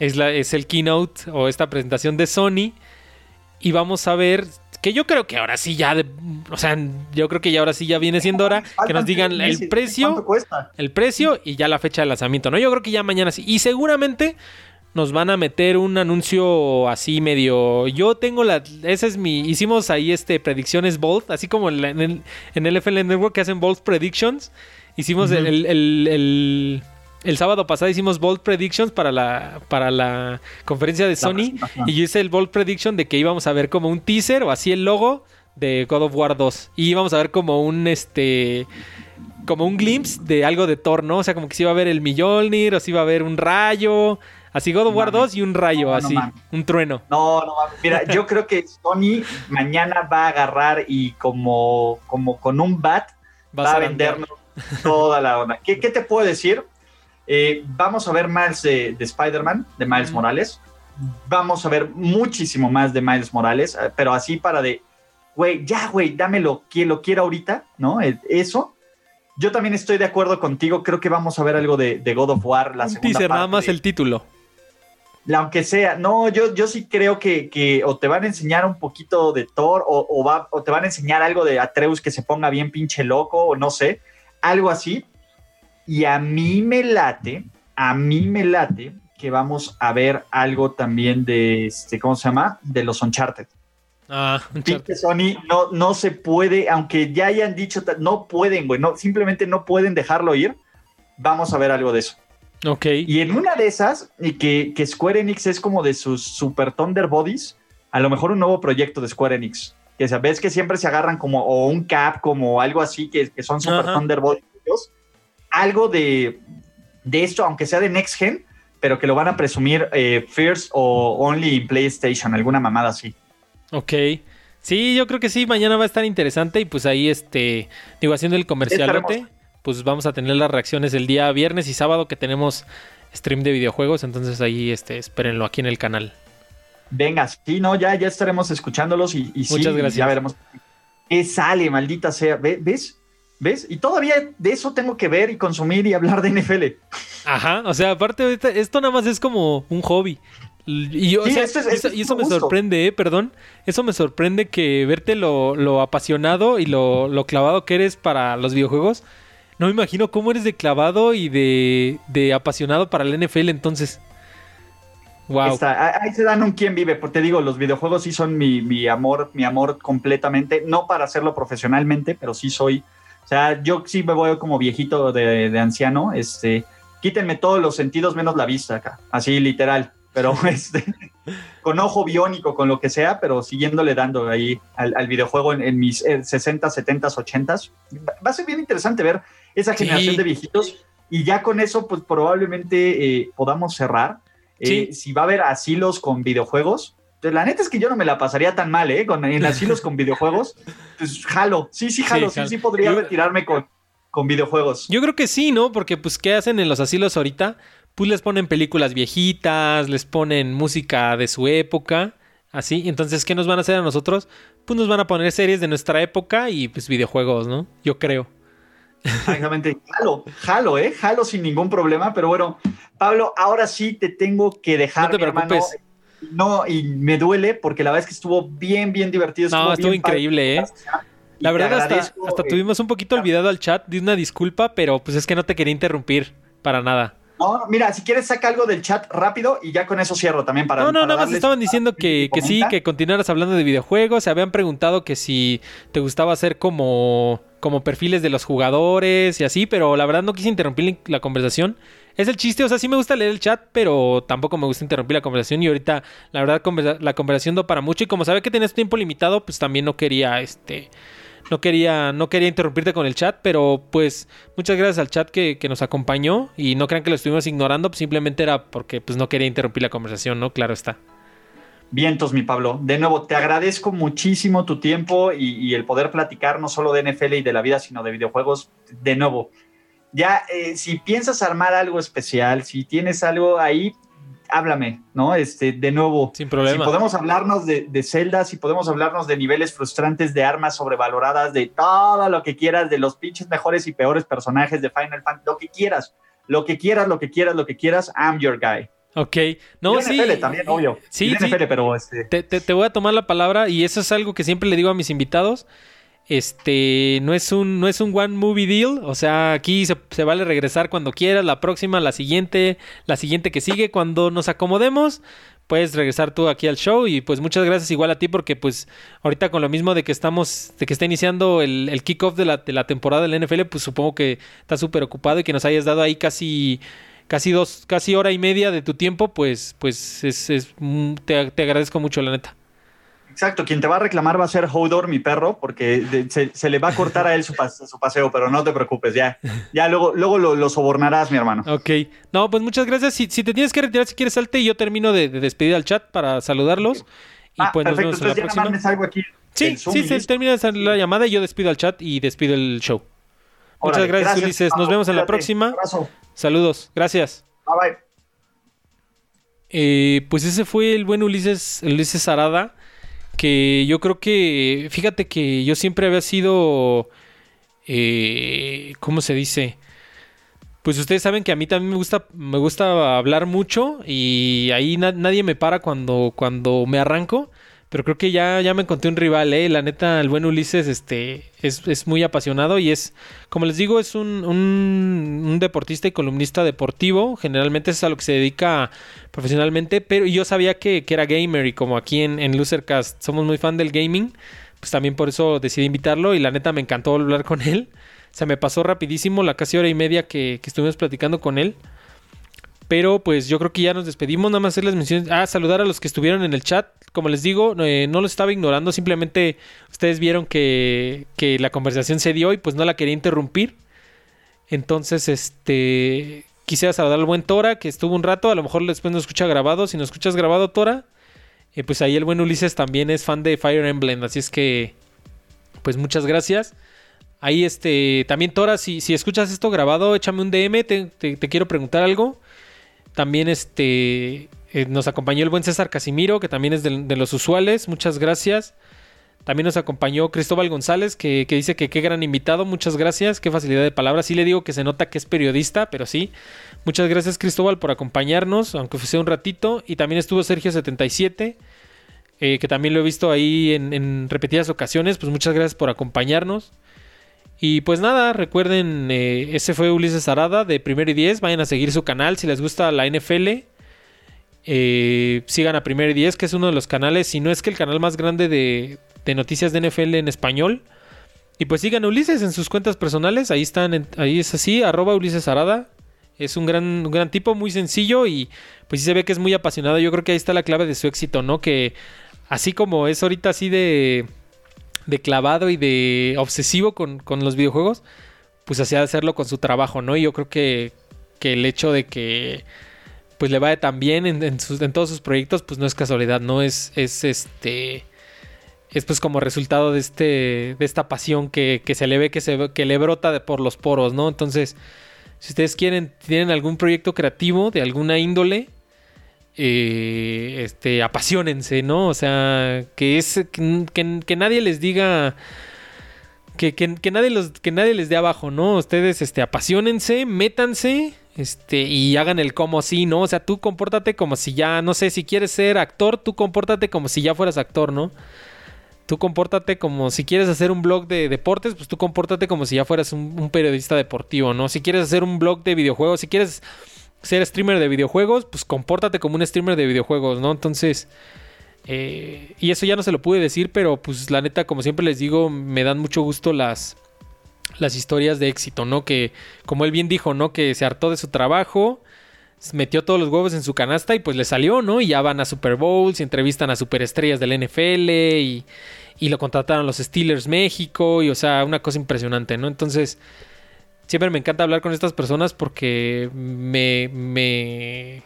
es, la, es el keynote o esta presentación de Sony y vamos a ver que yo creo que ahora sí ya, o sea, yo creo que ya ahora sí ya viene siendo hora que nos digan el precio, el precio y ya la fecha de lanzamiento, ¿no? Yo creo que ya mañana sí. Y seguramente nos van a meter un anuncio así medio. Yo tengo la. Ese es mi. Hicimos ahí este predicciones bold, así como en, el, en el FL Network que hacen bold predictions. Hicimos el, el, sábado pasado hicimos bold predictions para la, para la conferencia de Sony. y yo hice el bold prediction de que íbamos a ver como un teaser o así el logo de God of War 2. Y íbamos a ver como un este. Como un glimpse de algo de Thor, ¿no? O sea, como que si iba a ver el Mjolnir, o si iba a ver un rayo, Así God of War 2 y un rayo, así, un trueno. No, no, mira, yo *laughs* creo que Sony mañana va a agarrar y como, como con un bat va a, vendernos toda la onda. ¿Qué, te puedo decir? Eh, vamos a ver más de, Spider-Man, de Miles Morales. Vamos a ver muchísimo más de Miles Morales, eh, pero así para de, güey, ya, güey, dámelo, quien lo quiera ahorita, ¿no? Eh, eso. Yo también estoy de acuerdo contigo, creo que vamos a ver algo de, God of War, la Un teaser, nada más el título aunque sea, no, yo, yo sí creo que, o te van a enseñar un poquito de Thor o, va, o te van a enseñar algo de Atreus que se ponga bien pinche loco o no sé, algo así. Y a mí me late, a mí me late que vamos a ver algo también de, este, ¿cómo se llama? De los Uncharted. Ah, Uncharted. Sony no, no se puede, aunque ya hayan dicho, no pueden, güey, no, simplemente no pueden dejarlo ir. Vamos a ver algo de eso. Ok. Y en una de esas, y que, que Square Enix es como de sus Super Thunder Bodies, a lo mejor un nuevo proyecto de Square Enix. Que sabes que siempre se agarran como o un cap, como algo así, que, que son Super Thunder Bodies. Algo de, de esto, aunque sea de Next Gen, pero que lo van a presumir eh, First o Only in PlayStation, alguna mamada así. Ok. Sí, yo creo que sí, mañana va a estar interesante y pues ahí, este, digo, haciendo el comercialote pues vamos a tener las reacciones el día viernes y sábado que tenemos stream de videojuegos, entonces ahí este, espérenlo aquí en el canal. Venga, sí, no, ya, ya estaremos escuchándolos y, Muchas gracias. ya veremos qué sale, maldita sea. ¿Ves? ¿Ves? Y todavía de eso tengo que ver y consumir y hablar de NFL. Ajá, o sea, aparte, esto nada más es como un hobby. Y, eso, me sorprende, ¿eh? perdón. Eso me sorprende que verte lo, apasionado y lo, lo, clavado que eres para los videojuegos no me imagino cómo eres de clavado y de, apasionado para el NFL entonces. Wow. ahí se dan un quién vive, porque te digo, los videojuegos sí son mi, amor, mi amor completamente, no para hacerlo profesionalmente, pero sí soy, o sea, yo sí me voy como viejito de, de anciano, este, quítenme todos los sentidos menos la vista acá, así literal pero *laughs* este, con ojo biónico, con lo que sea, pero siguiéndole dando ahí al, videojuego en, mis 60, 70, 80. Va a ser bien interesante ver esa generación de viejitos y ya con eso, pues probablemente eh, podamos cerrar. Eh, si va a haber asilos con videojuegos, la neta es que yo no me la pasaría tan mal, ¿eh? Con, en asilos con videojuegos, *laughs* pues jalo, sí, sí, jalo, sí, sí, podría retirarme con, con videojuegos. Yo creo que sí, ¿no? Porque pues, ¿qué hacen en los asilos ahorita? pues les ponen películas viejitas, les ponen música de su época, así. Entonces, ¿qué nos van a hacer a nosotros? Pues nos van a poner series de nuestra época y pues videojuegos, ¿no? Yo creo. Exactamente, jalo, jalo, ¿eh? Jalo sin ningún problema, pero bueno, Pablo, ahora sí te tengo que dejar, no te preocupes. No, y me duele porque la verdad es que estuvo bien, bien divertido. Estuvo no, estuvo increíble, ¿eh? La verdad, hasta, hasta tuvimos un poquito olvidado al chat, di una disculpa, pero pues es que no te quería interrumpir para nada. No, mira, si quieres saca algo del chat rápido y ya con eso cierro también para... No, no, nada más estaban diciendo que, que sí, que continuaras hablando de videojuegos. Se habían preguntado que si te gustaba hacer como, como perfiles de los jugadores y así, pero la verdad no quise interrumpir la conversación. Es el chiste, o sea, sí me gusta leer el chat, pero tampoco me gusta interrumpir la conversación y ahorita la verdad la conversación no para mucho y como sabe que tenías tiempo limitado, pues también no quería este no quería, no quería interrumpirte con el chat, pero pues muchas gracias al chat que, nos acompañó y no crean que lo estuvimos ignorando, pues simplemente era porque pues no quería interrumpir la conversación, ¿no? Claro está. Vientos, mi Pablo. De nuevo, te agradezco muchísimo tu tiempo y, el poder platicar no solo de NFL y de la vida, sino de videojuegos. De nuevo, ya eh, si piensas armar algo especial, si tienes algo ahí, háblame, ¿no? Este, de nuevo. Sin problema. Si podemos hablarnos de, de celdas, si podemos hablarnos de niveles frustrantes, de armas sobrevaloradas, de todo lo que quieras, de los pinches mejores y peores personajes de Final Fantasy, lo que quieras, lo que quieras, lo que quieras, lo que quieras, I'm your guy. Ok, no, y sí. NFL también, obvio. Sí, sí. NFL, pero este, Te, te- te voy a tomar la palabra y eso es algo que siempre le digo a mis invitados. Este, no es un, no es un one movie deal. O sea, aquí se, vale regresar cuando quieras, la próxima, la siguiente, la siguiente que sigue. Cuando nos acomodemos, puedes regresar tú aquí al show. Y pues muchas gracias igual a ti, porque pues ahorita con lo mismo de que estamos, de que está iniciando el, el kickoff de la, de la temporada del NFL, pues supongo que estás súper ocupado y que nos hayas dado ahí casi casi dos, casi hora y media de tu tiempo, pues, pues es, es, mm, te, te agradezco mucho, la neta. Exacto, quien te va a reclamar va a ser Hodor, mi perro, porque de- se, se le va a cortar a él su, pas- su paseo, pero no te preocupes, ya, ya luego, luego lo, lo sobornarás, mi hermano. Ok. No, pues muchas gracias. Si, si te tienes que retirar, si quieres, salte y yo termino de, de despedir al chat para saludarlos. Y Ah, pues nos vemos en la entonces ya próxima. más me salgo aquí. Sí, sí, listo. termina la llamada y yo despido al chat y despido el show. Muchas Órale, gracias, Ulises. Nos vemos en la próxima. Un abrazo. Saludos. Gracias. Bye bye. Eh, pues ese fue el buen Ulises, Ulises Arada, que yo creo que, fíjate que yo siempre había sido, eh, ¿cómo se dice? Pues ustedes saben que a mí también me gusta, me gusta hablar mucho y ahí na- nadie me para cuando, cuando me arranco. Pero creo que ya, ya me encontré un rival, ¿eh? La neta, el buen Ulises este, es, es muy apasionado y es, como les digo, es un, un, un deportista y columnista deportivo. Generalmente es a lo que se dedica profesionalmente, pero yo sabía que, que era gamer y como aquí en, en Losercast somos muy fan del gaming, pues también por eso decidí invitarlo y la neta me encantó hablar con él. Se me pasó rapidísimo la casi hora y media que, que estuvimos platicando con él. Pero pues yo creo que ya nos despedimos. Nada más hacerles menciones. Ah, saludar a los que estuvieron en el chat. Como les digo, eh, no los estaba ignorando. Simplemente ustedes vieron que, que la conversación se dio y pues no la quería interrumpir. Entonces, este. Quisiera saludar al buen Tora, que estuvo un rato. A lo mejor después nos escucha grabado. Si nos escuchas grabado, Tora. eh, pues ahí el buen Ulises también es fan de Fire Emblem. Así es que. Pues muchas gracias. Ahí este. También Tora, si, si escuchas esto grabado, échame un DM. Te quiero preguntar algo. También este eh, nos acompañó el buen César Casimiro, que también es de, los usuales. Muchas gracias. También nos acompañó Cristóbal González, que, que dice que qué gran invitado. Muchas gracias. Qué facilidad de palabras. Sí le digo que se nota que es periodista, pero sí. Muchas gracias Cristóbal por acompañarnos, aunque fuese un ratito. Y también estuvo Sergio77, eh, que también lo he visto ahí en, en repetidas ocasiones. Pues muchas gracias por acompañarnos. Y pues nada, recuerden, eh, ese fue Ulises Arada de Primero y Diez. Vayan a seguir su canal si les gusta la NFL. Eh, sigan a Primero y Diez, que es uno de los canales, si no es que el canal más grande de, noticias de NFL en español. Y pues sigan a Ulises en sus cuentas personales. Ahí están, ahí es así, arroba Ulises Arada. Es un gran, un gran tipo, muy sencillo y pues sí se ve que es muy apasionado. Yo creo que ahí está la clave de su éxito, ¿no? Que así como es ahorita así de, de clavado y de obsesivo con, con los videojuegos, pues así ha de hacerlo con su trabajo, ¿no? Y yo creo que, que el hecho de que pues le vaya tan bien en, en sus- en todos sus proyectos, pues no es casualidad, no es, es este es pues como resultado de este de esta pasión que, que se le ve que se que le brota de por los poros, ¿no? Entonces, si ustedes quieren tienen algún proyecto creativo de alguna índole, eh, este apasionense, ¿no? O sea, que es que, que- nadie les diga que, que- nadie los que nadie les dé abajo, ¿no? Ustedes este apasionense, métanse, este y hagan el como así, ¿no? O sea, tú compórtate como si ya no sé si quieres ser actor, tú compórtate como si ya fueras actor, ¿no? Tú compórtate como si quieres hacer un blog de deportes, pues tú compórtate como si ya fueras un periodista deportivo, ¿no? Si quieres hacer un blog de videojuegos, si quieres ser streamer de videojuegos, pues compórtate como un streamer de videojuegos, ¿no? Entonces, eh, y eso ya no se lo pude decir, pero pues la neta, como siempre les digo, me dan mucho gusto las, las historias de éxito, ¿no? Que, como él bien dijo, ¿no? Que se hartó de su trabajo, metió todos los huevos en su canasta y pues le salió, ¿no? Y ya van a Super Bowls, y entrevistan a superestrellas del NFL y, y lo contrataron los Steelers México y, o sea, una cosa impresionante, ¿no? Entonces, siempre me encanta hablar con estas personas porque me, me,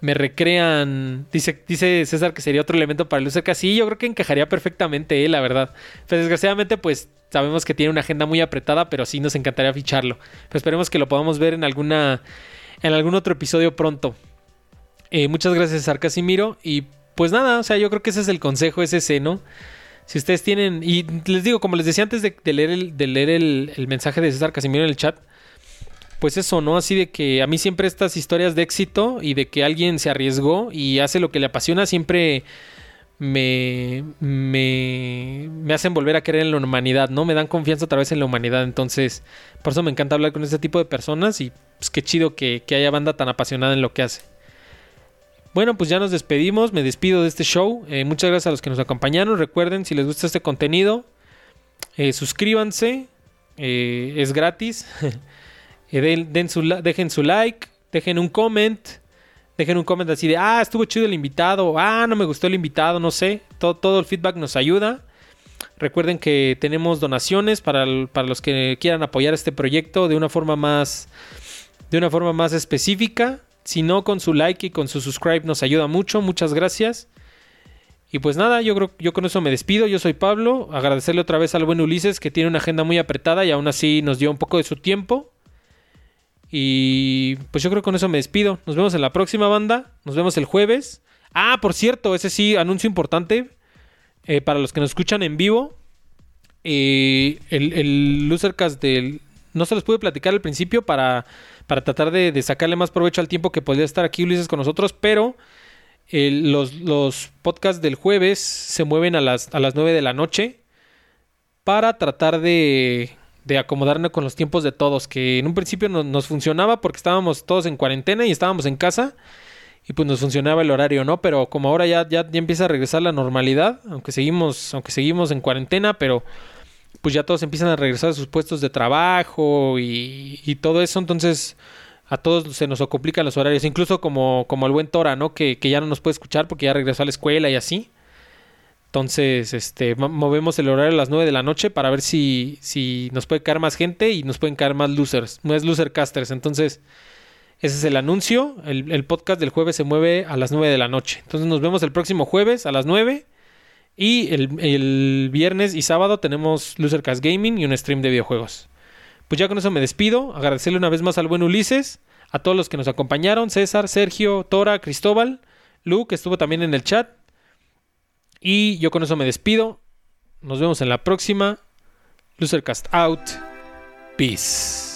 me recrean. Dice, dice César que sería otro elemento para el Lucerca. Sí, yo creo que encajaría perfectamente, eh, la verdad. Pero desgraciadamente, pues sabemos que tiene una agenda muy apretada, pero sí nos encantaría ficharlo. Pero esperemos que lo podamos ver en alguna. En algún otro episodio pronto. Eh, muchas gracias, César Casimiro. Y pues nada, o sea, yo creo que ese es el consejo, es ese, ¿no? Si ustedes tienen, y les digo, como les decía antes de, leer, el, de leer el, el mensaje de César Casimiro en el chat, pues eso, ¿no? Así de que a mí siempre estas historias de éxito y de que alguien se arriesgó y hace lo que le apasiona siempre me, me, me hacen volver a creer en la humanidad, ¿no? Me dan confianza otra vez en la humanidad. Entonces, por eso me encanta hablar con este tipo de personas y pues qué chido que, haya banda tan apasionada en lo que hace. Bueno, pues ya nos despedimos, me despido de este show. Eh, muchas gracias a los que nos acompañaron. Recuerden, si les gusta este contenido, eh, suscríbanse, eh, es gratis. *laughs* den, su, dejen su like, dejen un comment. Dejen un comment así de, ah, estuvo chido el invitado, ah, no me gustó el invitado, no sé. Todo, todo el feedback nos ayuda. Recuerden que tenemos donaciones para, para, los que quieran apoyar este proyecto de una forma más de una forma más específica. Si no, con su like y con su subscribe nos ayuda mucho. Muchas gracias. Y pues nada, yo creo yo con eso me despido. Yo soy Pablo. Agradecerle otra vez al buen Ulises que tiene una agenda muy apretada y aún así nos dio un poco de su tiempo. Y pues yo creo que con eso me despido. Nos vemos en la próxima banda. Nos vemos el jueves. Ah, por cierto, ese sí, anuncio importante. Eh, para los que nos escuchan en vivo. Eh, el, el Losercast del. No se los pude platicar al principio para, para tratar de, sacarle más provecho al tiempo que podía estar aquí Ulises con nosotros. Pero eh, los, los, podcasts del jueves se mueven a las, a las 9 de la noche. Para tratar de de acomodarnos con los tiempos de todos, que en un principio no, nos funcionaba porque estábamos todos en cuarentena y estábamos en casa y pues nos funcionaba el horario, ¿no? Pero como ahora ya, ya, ya empieza a regresar la normalidad, aunque seguimos, aunque seguimos en cuarentena, pero pues ya todos empiezan a regresar a sus puestos de trabajo y, todo eso, entonces a todos se nos complican los horarios, incluso como, como el buen Tora, ¿no? Que, que ya no nos puede escuchar porque ya regresó a la escuela y así. Entonces, este, movemos el horario a las 9 de la noche para ver si, si nos puede caer más gente y nos pueden caer más losers, no es loser casters. Entonces, ese es el anuncio. El, podcast del jueves se mueve a las 9 de la noche. Entonces, nos vemos el próximo jueves a las 9. Y el, viernes y sábado tenemos Losercast Gaming y un stream de videojuegos. Pues ya con eso me despido. Agradecerle una vez más al buen Ulises, a todos los que nos acompañaron: César, Sergio, Tora, Cristóbal, Lu, que estuvo también en el chat. Y yo con eso me despido. Nos vemos en la próxima. Losercast out. Peace.